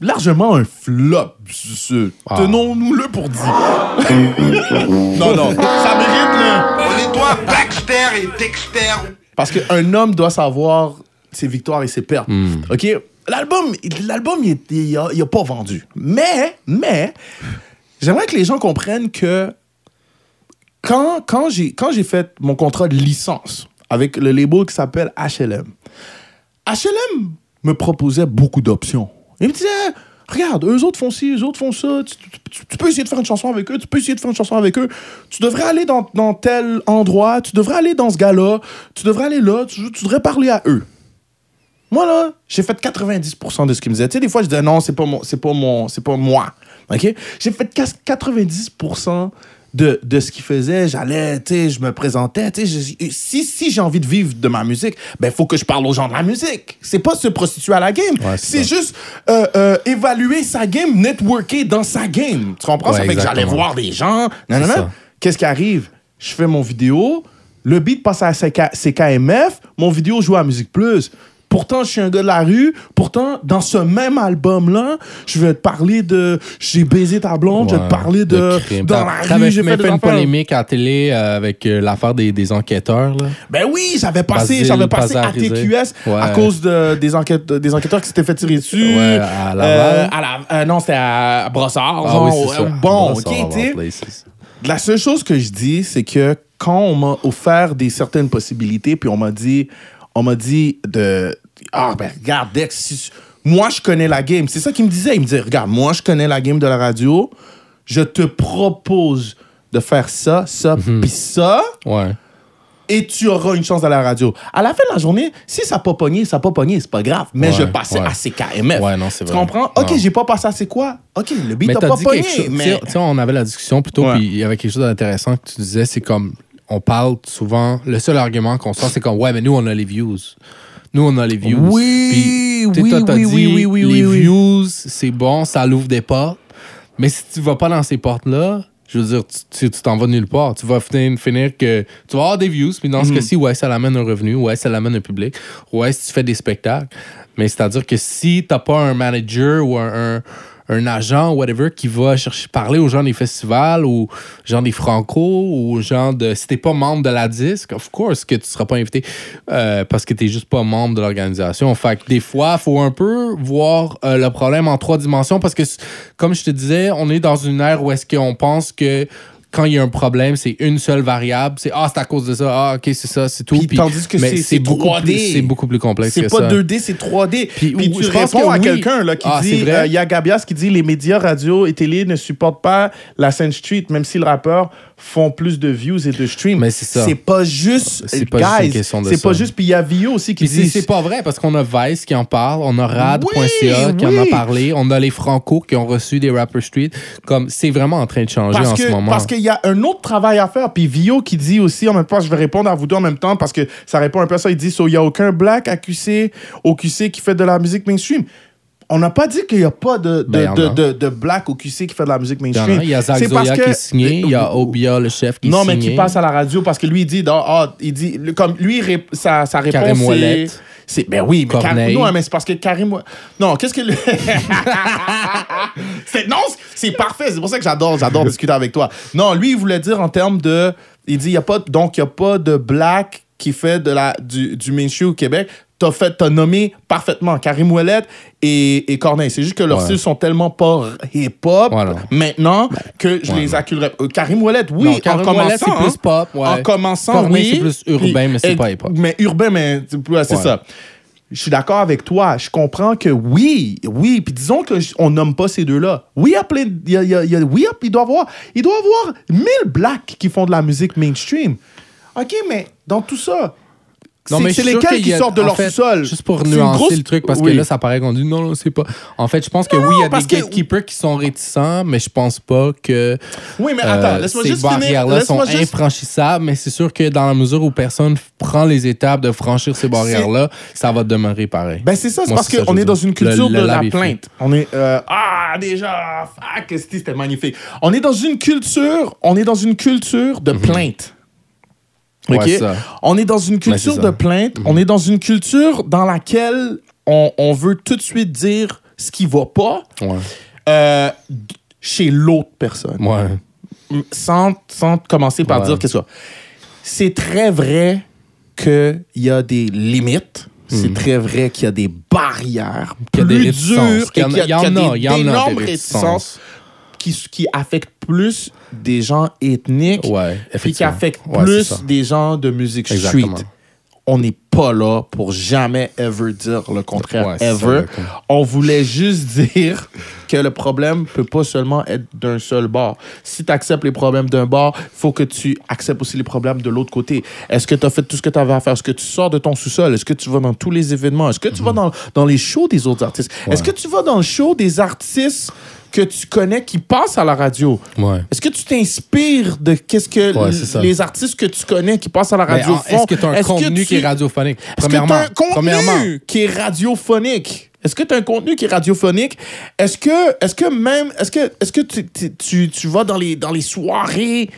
largement un flop. Ce- Ah. Tenons-nous-le pour dire. non, non, ça mérite le. Connais-toi Baxter et Dexter Parce qu'un homme doit savoir ses victoires et ses pertes. OK? L'album, l'album, il, il a, il a pas vendu. Mais, mais, j'aimerais que les gens comprennent que quand, quand j'ai quand j'ai fait mon contrat de licence avec le label qui s'appelle HLM, HLM me proposait beaucoup d'options. Il me disait, regarde, eux autres font ci, eux autres font ça, tu, peux essayer de faire une chanson avec eux, tu peux essayer de faire une chanson avec eux, tu devrais aller dans, dans tel endroit, tu devrais aller dans ce gars-là, tu devrais aller là, tu, devrais parler à eux. Moi, là, j'ai fait 90% de ce qu'ils me disaient. Tu sais, des fois, je disais non, c'est pas, mon, c'est pas, mon, c'est pas moi. OK? J'ai fait cas- 90% de, de ce qu'ils faisaient. J'allais, tu sais, je me présentais. Tu sais, si, si j'ai envie de vivre de ma musique, ben, il faut que je parle aux gens de la musique. C'est pas se prostituer à la game. Ouais, c'est juste euh, euh, évaluer sa game, networker dans sa game. Tu comprends? Ouais, ça fait que j'allais voir des gens. Non, non. Qu'est-ce qui arrive? Je fais mon vidéo, le beat passe à CK CKMF, mon vidéo joue à Musique Plus. Pourtant, je suis un gars de la rue. Pourtant, dans ce même album-là, je vais te parler de j'ai baisé ta blonde, je vais te parler de, crime. dans la rue, j'ai fait fait une polémique à la télé euh, avec euh, l'affaire des, des enquêteurs. Là? Ben oui, j'avais passé, j'avais passé à. TQS à cause de, des, enquêtes, des enquêteurs qui s'étaient fait tirer dessus. Ouais, à Laval. Euh, à la- euh, non, c'était à Brossard. Ah oui, euh, Bon, Brossard, ok. La seule chose que je dis, c'est que quand on m'a offert des certaines possibilités, puis on m'a dit, on m'a dit de, ah ben regarde Dex, si- moi je connais la game. C'est ça qu'il me disait. Il me disait, regarde, moi je connais la game de la radio. Je te propose de faire ça, ça, Mhm. puis ça, Ouais. et tu auras une chance à la radio. À la fin de la journée, si ça n'a pas pogné, ça n'a pas pogné, c'est pas grave. Mais Ouais, je passais ouais. à CKMF. Ouais, non, c'est Tu vrai. comprends? Ok, j'ai pas passé à c'est quoi? Ok, le beat n'a pas pogné. chose. mais... tu tu on avait la discussion plutôt, puis il y avait quelque chose d'intéressant que tu disais, c'est comme, on parle souvent, le seul argument qu'on sort, c'est comme, ouais, mais nous, on a les views. Nous, on a les views. Oui, Puis, oui, toi, oui, dit, oui, oui, oui, les oui, views, c'est bon, ça l'ouvre des portes. Mais si tu vas pas dans ces portes-là, je veux dire, tu t'en vas nulle part. Tu vas finir, finir que tu vas avoir des views, puis Mhm. dans ce cas-ci, ouais, ça l'amène un revenu, ouais, ça l'amène un public, ouais, si tu fais des spectacles. Mais c'est-à-dire que si t'as pas un manager ou un, un, un agent, whatever, qui va chercher parler aux gens des festivals ou gens des Franco ou gens de. Si t'es pas membre de la disque, of course que tu seras pas invité euh, parce que t'es juste pas membre de l'organisation. Fait que des fois, faut un peu voir euh, le problème en trois dimensions parce que, comme je te disais, on est dans une ère où est-ce qu'on pense que quand il y a un problème, c'est une seule variable. C'est Ah, c'est à cause de ça. Ah, OK, c'est ça, c'est tout. Puis tandis que mais c'est- beaucoup 3D. plus- C'est beaucoup plus complexe C'est pas ça. 2D, c'est 3D. Puis, Puis, tu réponds que à oui. quelqu'un là, qui Ah, dit, euh, il y a Gabias qui dit les médias radio et télé ne supportent pas la scène street, même si le rappeur font plus de views et de streams. Mais c'est ça. C'est pas juste, C'est pas juste guys, une question de C'est pas juste. Puis il y a Vio aussi qui dit. c'est pas vrai parce qu'on a Vice qui en parle, on a Rad.ca Oui, qui en a parlé, on a les Franco qui ont reçu des Rapper Street. Comme c'est vraiment en train de changer Parce en que ce moment. parce qu'il y a un autre travail à faire. Puis Vio qui dit aussi en même temps, je vais répondre à vous deux en même temps parce que ça répond un peu à ça. Il dit, so, il y a aucun black à QC, au QC qui fait de la musique mainstream. On n'a pas dit qu'il n'y a pas de, de, Ben, de, a. de- de black au QC qui fait de la musique mainstream. il y a Zach Zoya que- qui est signé, il y a Obia le chef qui Non, est mais qui passe à la radio parce que lui, il dit, ah, il dit comme lui, sa, sa réponse, Karim c'est. Ben oui, mais non, mais c'est parce que Karim. Non, qu'est-ce que. le- c'est, non, c'est parfait. C'est pour ça que j'adore, j'adore discuter avec toi. Non, lui, il voulait dire en termes de. Il dit, il y a pas, donc, il n'y a pas de black qui fait de la, du, du mainstream au Québec. T'as fait, t'as nommé parfaitement Karim Ouellet et, et Corneille. C'est juste que leurs Ouais. styles sont tellement pas hip-hop Voilà. maintenant que je ouais, les acculerais. Euh, Karim Ouellet, oui, Non, Karim en commençant. c'est plus hein. pop, ouais. En commençant, Corneille, oui. c'est plus urbain, mais c'est pas hip-hop. Mais urbain, mais c'est ça. Je suis d'accord avec toi. Je comprends que oui, oui. Puis disons que j- on nomme pas ces deux-là. Oui, il y a Il y a, il y a- oui, il doit avoir, il doit y avoir 1000 blacks qui font de la musique mainstream. OK, mais dans tout ça, Non, C'est- mais c'est lesquels qui sortent de leur sous-sol. Juste pour nuancer grosse- le truc, parce Oui. que là, ça paraît qu'on dit non, non, c'est pas. En fait, je pense que oui, il y a des que- gatekeepers qui sont réticents, mais je pense pas que Oui, mais attends, euh, laisse-moi ces juste finir. barrières-là sont juste infranchissables. Mais c'est sûr que dans la mesure où personne prend les étapes de franchir ces barrières-là, ça va demeurer pareil. Ben c'est ça, c'est parce qu'on est dans une culture de la plainte. On est euh, ah déjà fuck c'était magnifique. On est dans une culture, on est dans une culture de plainte. OK? On est dans une culture c'est ça. de plainte, on est dans une culture dans laquelle on, on veut tout de suite dire ce qui va pas Ouais. euh, chez l'autre personne Ouais. sans, sans commencer par dire qu'est-ce que c'est très vrai qu'il y a des limites. C'est très vrai qu'il y a des barrières. Qu'il y a des plus réticences. dures Qu'il et y en a- qu'il y a, il y y a a, des y a des réticences qui, qui affectent plus des gens ethniques Ouais, puis qui Ouais, plus des gens de musique Exactement. street. On n'est pas là pour jamais ever dire le contraire Ouais, c'est ça, ever. On voulait juste dire que le problème peut pas seulement être d'un seul bord. Si tu acceptes les problèmes d'un bord, faut que tu acceptes aussi les problèmes de l'autre côté. Est-ce que tu as fait tout ce que tu avais à faire? Est-ce que tu sors de ton sous-sol? Est-ce que tu vas dans tous les événements? Est-ce que tu vas dans, dans les shows des autres artistes? Est-ce que tu vas dans le show des artistes que tu connais qui passent à la radio? Ouais. Est-ce que tu t'inspires de qu'est-ce que Ouais, les artistes que tu connais qui passent à la radio en- font? Est-ce que tu as un contenu tu- qui est radiophonique? est-ce que tu as un contenu premièrement. qui est radiophonique? Est-ce que tu as un contenu qui est radiophonique? Est-ce que, est-ce que même, est-ce que, est-ce que tu, tu, tu- tu vas dans les, dans les soirées,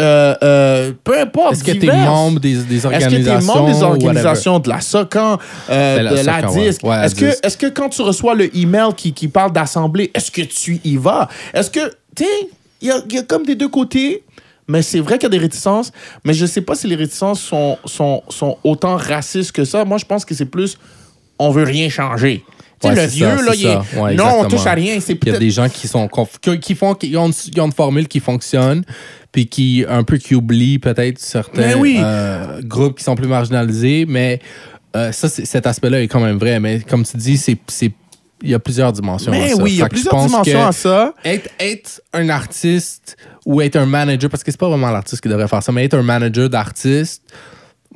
euh, euh, peu importe, Est-ce que tu es membre des, des Est-ce que organisations? tu es membre des ou whatever? organisations de la SOCAN, euh, Ben, la de la ouais. DISC? Ouais, est-ce, que, est-ce quand tu reçois le email qui, qui parle d'assemblée, est-ce que tu y vas? Est-ce que, tu sais, il y a, il y a comme des deux côtés, mais c'est vrai qu'il y a des réticences, mais je sais pas si les réticences sont, sont, sont autant racistes que ça. Moi, je pense que c'est plus, on veut rien changer. Ouais, le vieux, ça, là, il est, ça. Ouais, non, on touche à rien. Il y a des gens qui sont conf- qui, font qui ont, une, ils ont une formule qui fonctionne puis qui un peu qui oublient peut-être certains oui. euh, groupes qui sont plus marginalisés mais euh, ça cet aspect-là est quand même vrai mais comme tu dis c'est c'est il y a plusieurs dimensions Mais à ça. oui, il y a plusieurs dimensions à ça. être, être un artiste ou être un manager, parce que c'est pas vraiment l'artiste qui devrait faire ça, mais être un manager d'artiste,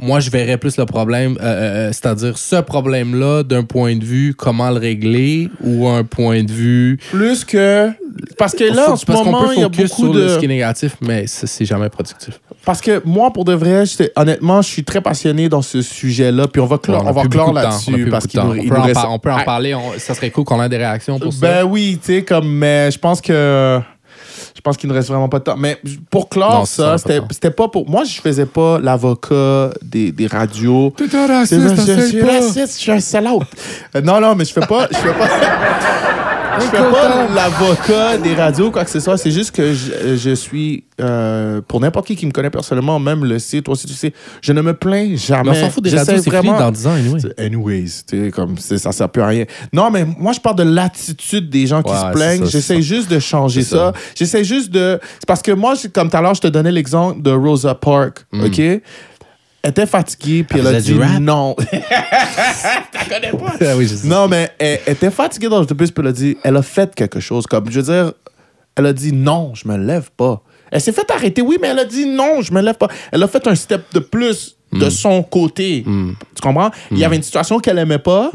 moi, je verrais plus le problème, euh, euh, c'est-à-dire ce problème-là d'un point de vue comment le régler ou un point de vue. Plus que. Parce que là, en ce parce moment, il y a beaucoup sur de. ce qui est négatif, mais c'est jamais productif. Parce que moi, pour de vrai, honnêtement, je suis très passionné dans ce sujet-là. Puis on va clore, On va clore là-dessus parce qu'il nous, on, peut nous reste. on peut en parler. on- ça serait cool qu'on ait des réactions pour ça. Ben oui, tu sais, comme. Mais je pense que. Je pense qu'il ne reste vraiment pas de temps. Mais pour clore Non, ça, c'était pas pour. Moi, je faisais pas l'avocat des, des radios. T'es un raciste, je suis raciste, je suis un salope. Euh, non, non, mais je fais pas. Je fais pas. Je fais pas l'avocat des radios, quoi que ce soit. C'est juste que je, je suis, euh, pour n'importe qui qui me connaît personnellement, même le site, toi aussi tu sais, je ne me plains jamais. Mais on s'en fout des radios, c'est fini dans 10 ans, anyway. Anyways, tu sais, comme ça sert plus à rien. Non, mais moi, je parle de l'attitude des gens qui Ouais, se plaignent. ça, J'essaie ça. juste de changer ça. ça. J'essaie juste de. C'est parce que moi, comme tout à l'heure, je te donnais l'exemple de Rosa Parks, OK? Elle était fatiguée, puis elle, a dit non. T'as connais pas? Ah oui, je sais. Non, mais elle, elle était fatiguée dans l'autobus, puis elle a dit, elle a fait quelque chose. Comme, je veux dire, elle a dit non, je me lève pas. Elle s'est fait arrêter, oui, mais elle a dit non, je me lève pas. Elle a fait un step de plus Hmm. de son côté. Tu comprends? Il y avait une situation qu'elle aimait pas.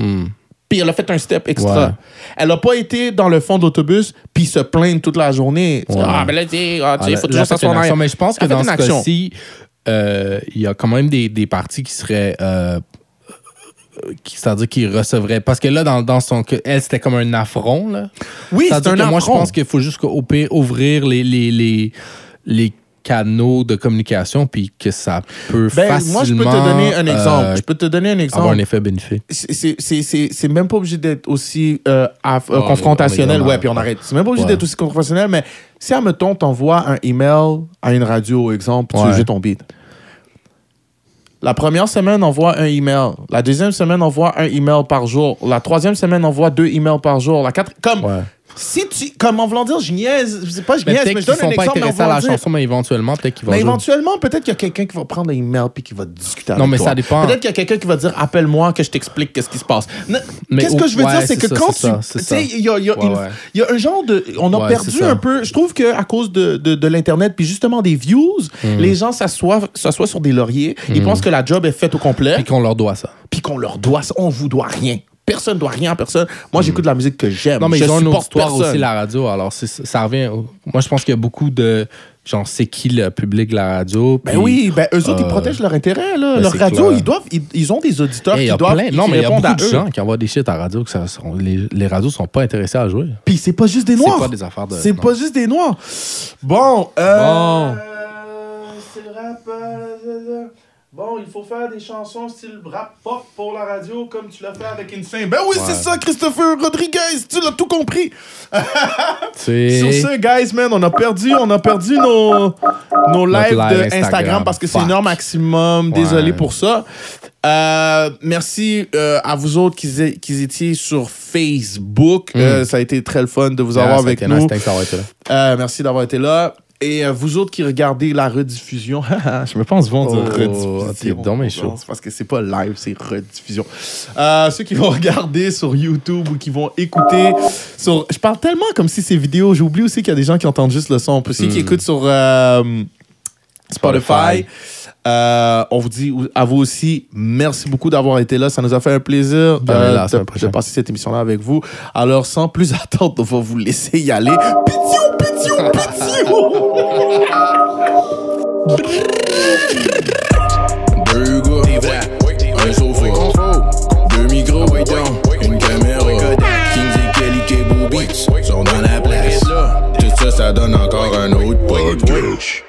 Puis elle a fait un step extra. Hmm. Ouais. Elle a pas été dans le fond d'autobus puis se plaindre toute la journée. Ouais. Ah, mais là, tu sais, ah, Ah, il faut là, toujours s'asseoir. Mais je pense que dans ce cas-ci, il y a quand même des, des parties qui seraient. euh, euh, C'est-à-dire qu'ils recevraient. Parce que là, dans, dans son cas, elle, c'était comme un affront. Là. Oui, c'est un que moi, je affront. pense qu'il faut juste au pire ouvrir les, les, les, les canaux de communication, puis que ça peut Ben, facilement. moi, je peux te donner un exemple. euh, je peux te donner un exemple. avoir un effet bénéfique. c'est- même pas obligé d'être aussi euh, euh, confrontationnel. ouais, puis on arrête. C'est même pas obligé Ouais. d'être aussi confrontationnel, mais si, admettons, t'envoies un email à une radio, exemple, tu Ouais. jouer ton beat. La première semaine, on voit un email. La deuxième semaine, on voit un email par jour. La troisième semaine, on voit deux emails par jour. La quatre... Comme... Ouais. Si tu. Comme en voulant dire, je niaise. Je sais pas, je Mais niaise, mais je donne un sont pas exemple. mais en intéressés à la dire- chanson, mais éventuellement, peut-être qu'ils vont Mais jouer. éventuellement, peut-être qu'il y a quelqu'un qui va prendre un email puis qui va discuter avec Non, mais toi. ça dépend. Peut-être qu'il y a quelqu'un qui va dire appelle-moi que je t'explique qu'est-ce qui se passe. Qu'est-ce que je veux ouais, dire, c'est que ça, quand tu. sais, il y a, un genre de. On a perdu un peu. Je trouve qu'à cause de, l'Internet puis justement des views, Mm. les gens s'assoient s'assoient sur des lauriers. Ils pensent que la job est faite au complet Puis qu'on leur doit ça. puis qu'on leur doit ça. On vous doit rien. Personne doit rien à personne. Moi, j'écoute de la musique que j'aime. Non, mais je ils ont une auditoire personne. aussi, la radio. Alors, c'est- ça revient. au- Moi, je pense qu'il y a beaucoup de. Genre, c'est qui le public de la radio? Ben oui, ben eux autres, ils euh, protègent leur intérêt. Là. ben, leur c'est radio, clair. ils, doivent, ils, ils ont des auditeurs Hey, qui doivent plein. Non, mais il y a beaucoup à de eux. gens qui envoient des shit à la radio que ça sont- les, les radios sont pas intéressés à jouer. Puis c'est pas juste des C'est noirs. pas des affaires de. C'est pas juste des noirs. Bon. Euh, Bon. C'est le rap. euh, Bon, il faut faire des chansons style rap pop pour la radio comme tu l'as fait avec Insane. Ben oui, c'est ça, Christopher Rodriguez. Tu l'as tout compris. C'est- Sur ce, guys, man, on a perdu, on a perdu nos, nos lives live de Instagram. Instagram parce que c'est une heure maximum. Désolé Ouais. pour ça. Euh, merci euh, à vous autres qui, qui étiez sur Facebook. Euh, ça a été très le fun de vous avoir avec nous. nice, merci d'avoir été là. Et euh, vous autres qui regardez la rediffusion, je me pense vendre Oh, rediffusion. chaud. C'est parce que c'est pas live, c'est rediffusion. Euh, ceux qui vont regarder sur YouTube ou qui vont écouter sur. Je parle tellement comme si c'est vidéo. J'oublie aussi qu'il y a des gens qui entendent juste le son. Puis ceux qui Mm. écoutent sur euh, Spotify. Spotify. euh, on vous dit à vous aussi, merci beaucoup d'avoir été là. Ça nous a fait un plaisir euh, de, passer cette émission-là avec vous. Alors, sans plus attendre, on va vous laisser y aller. Deux gars, un sofa, deux micros, une caméra. Kingsley, Kelly, sont dans la place. Tout ça, ça donne encore un autre podcast.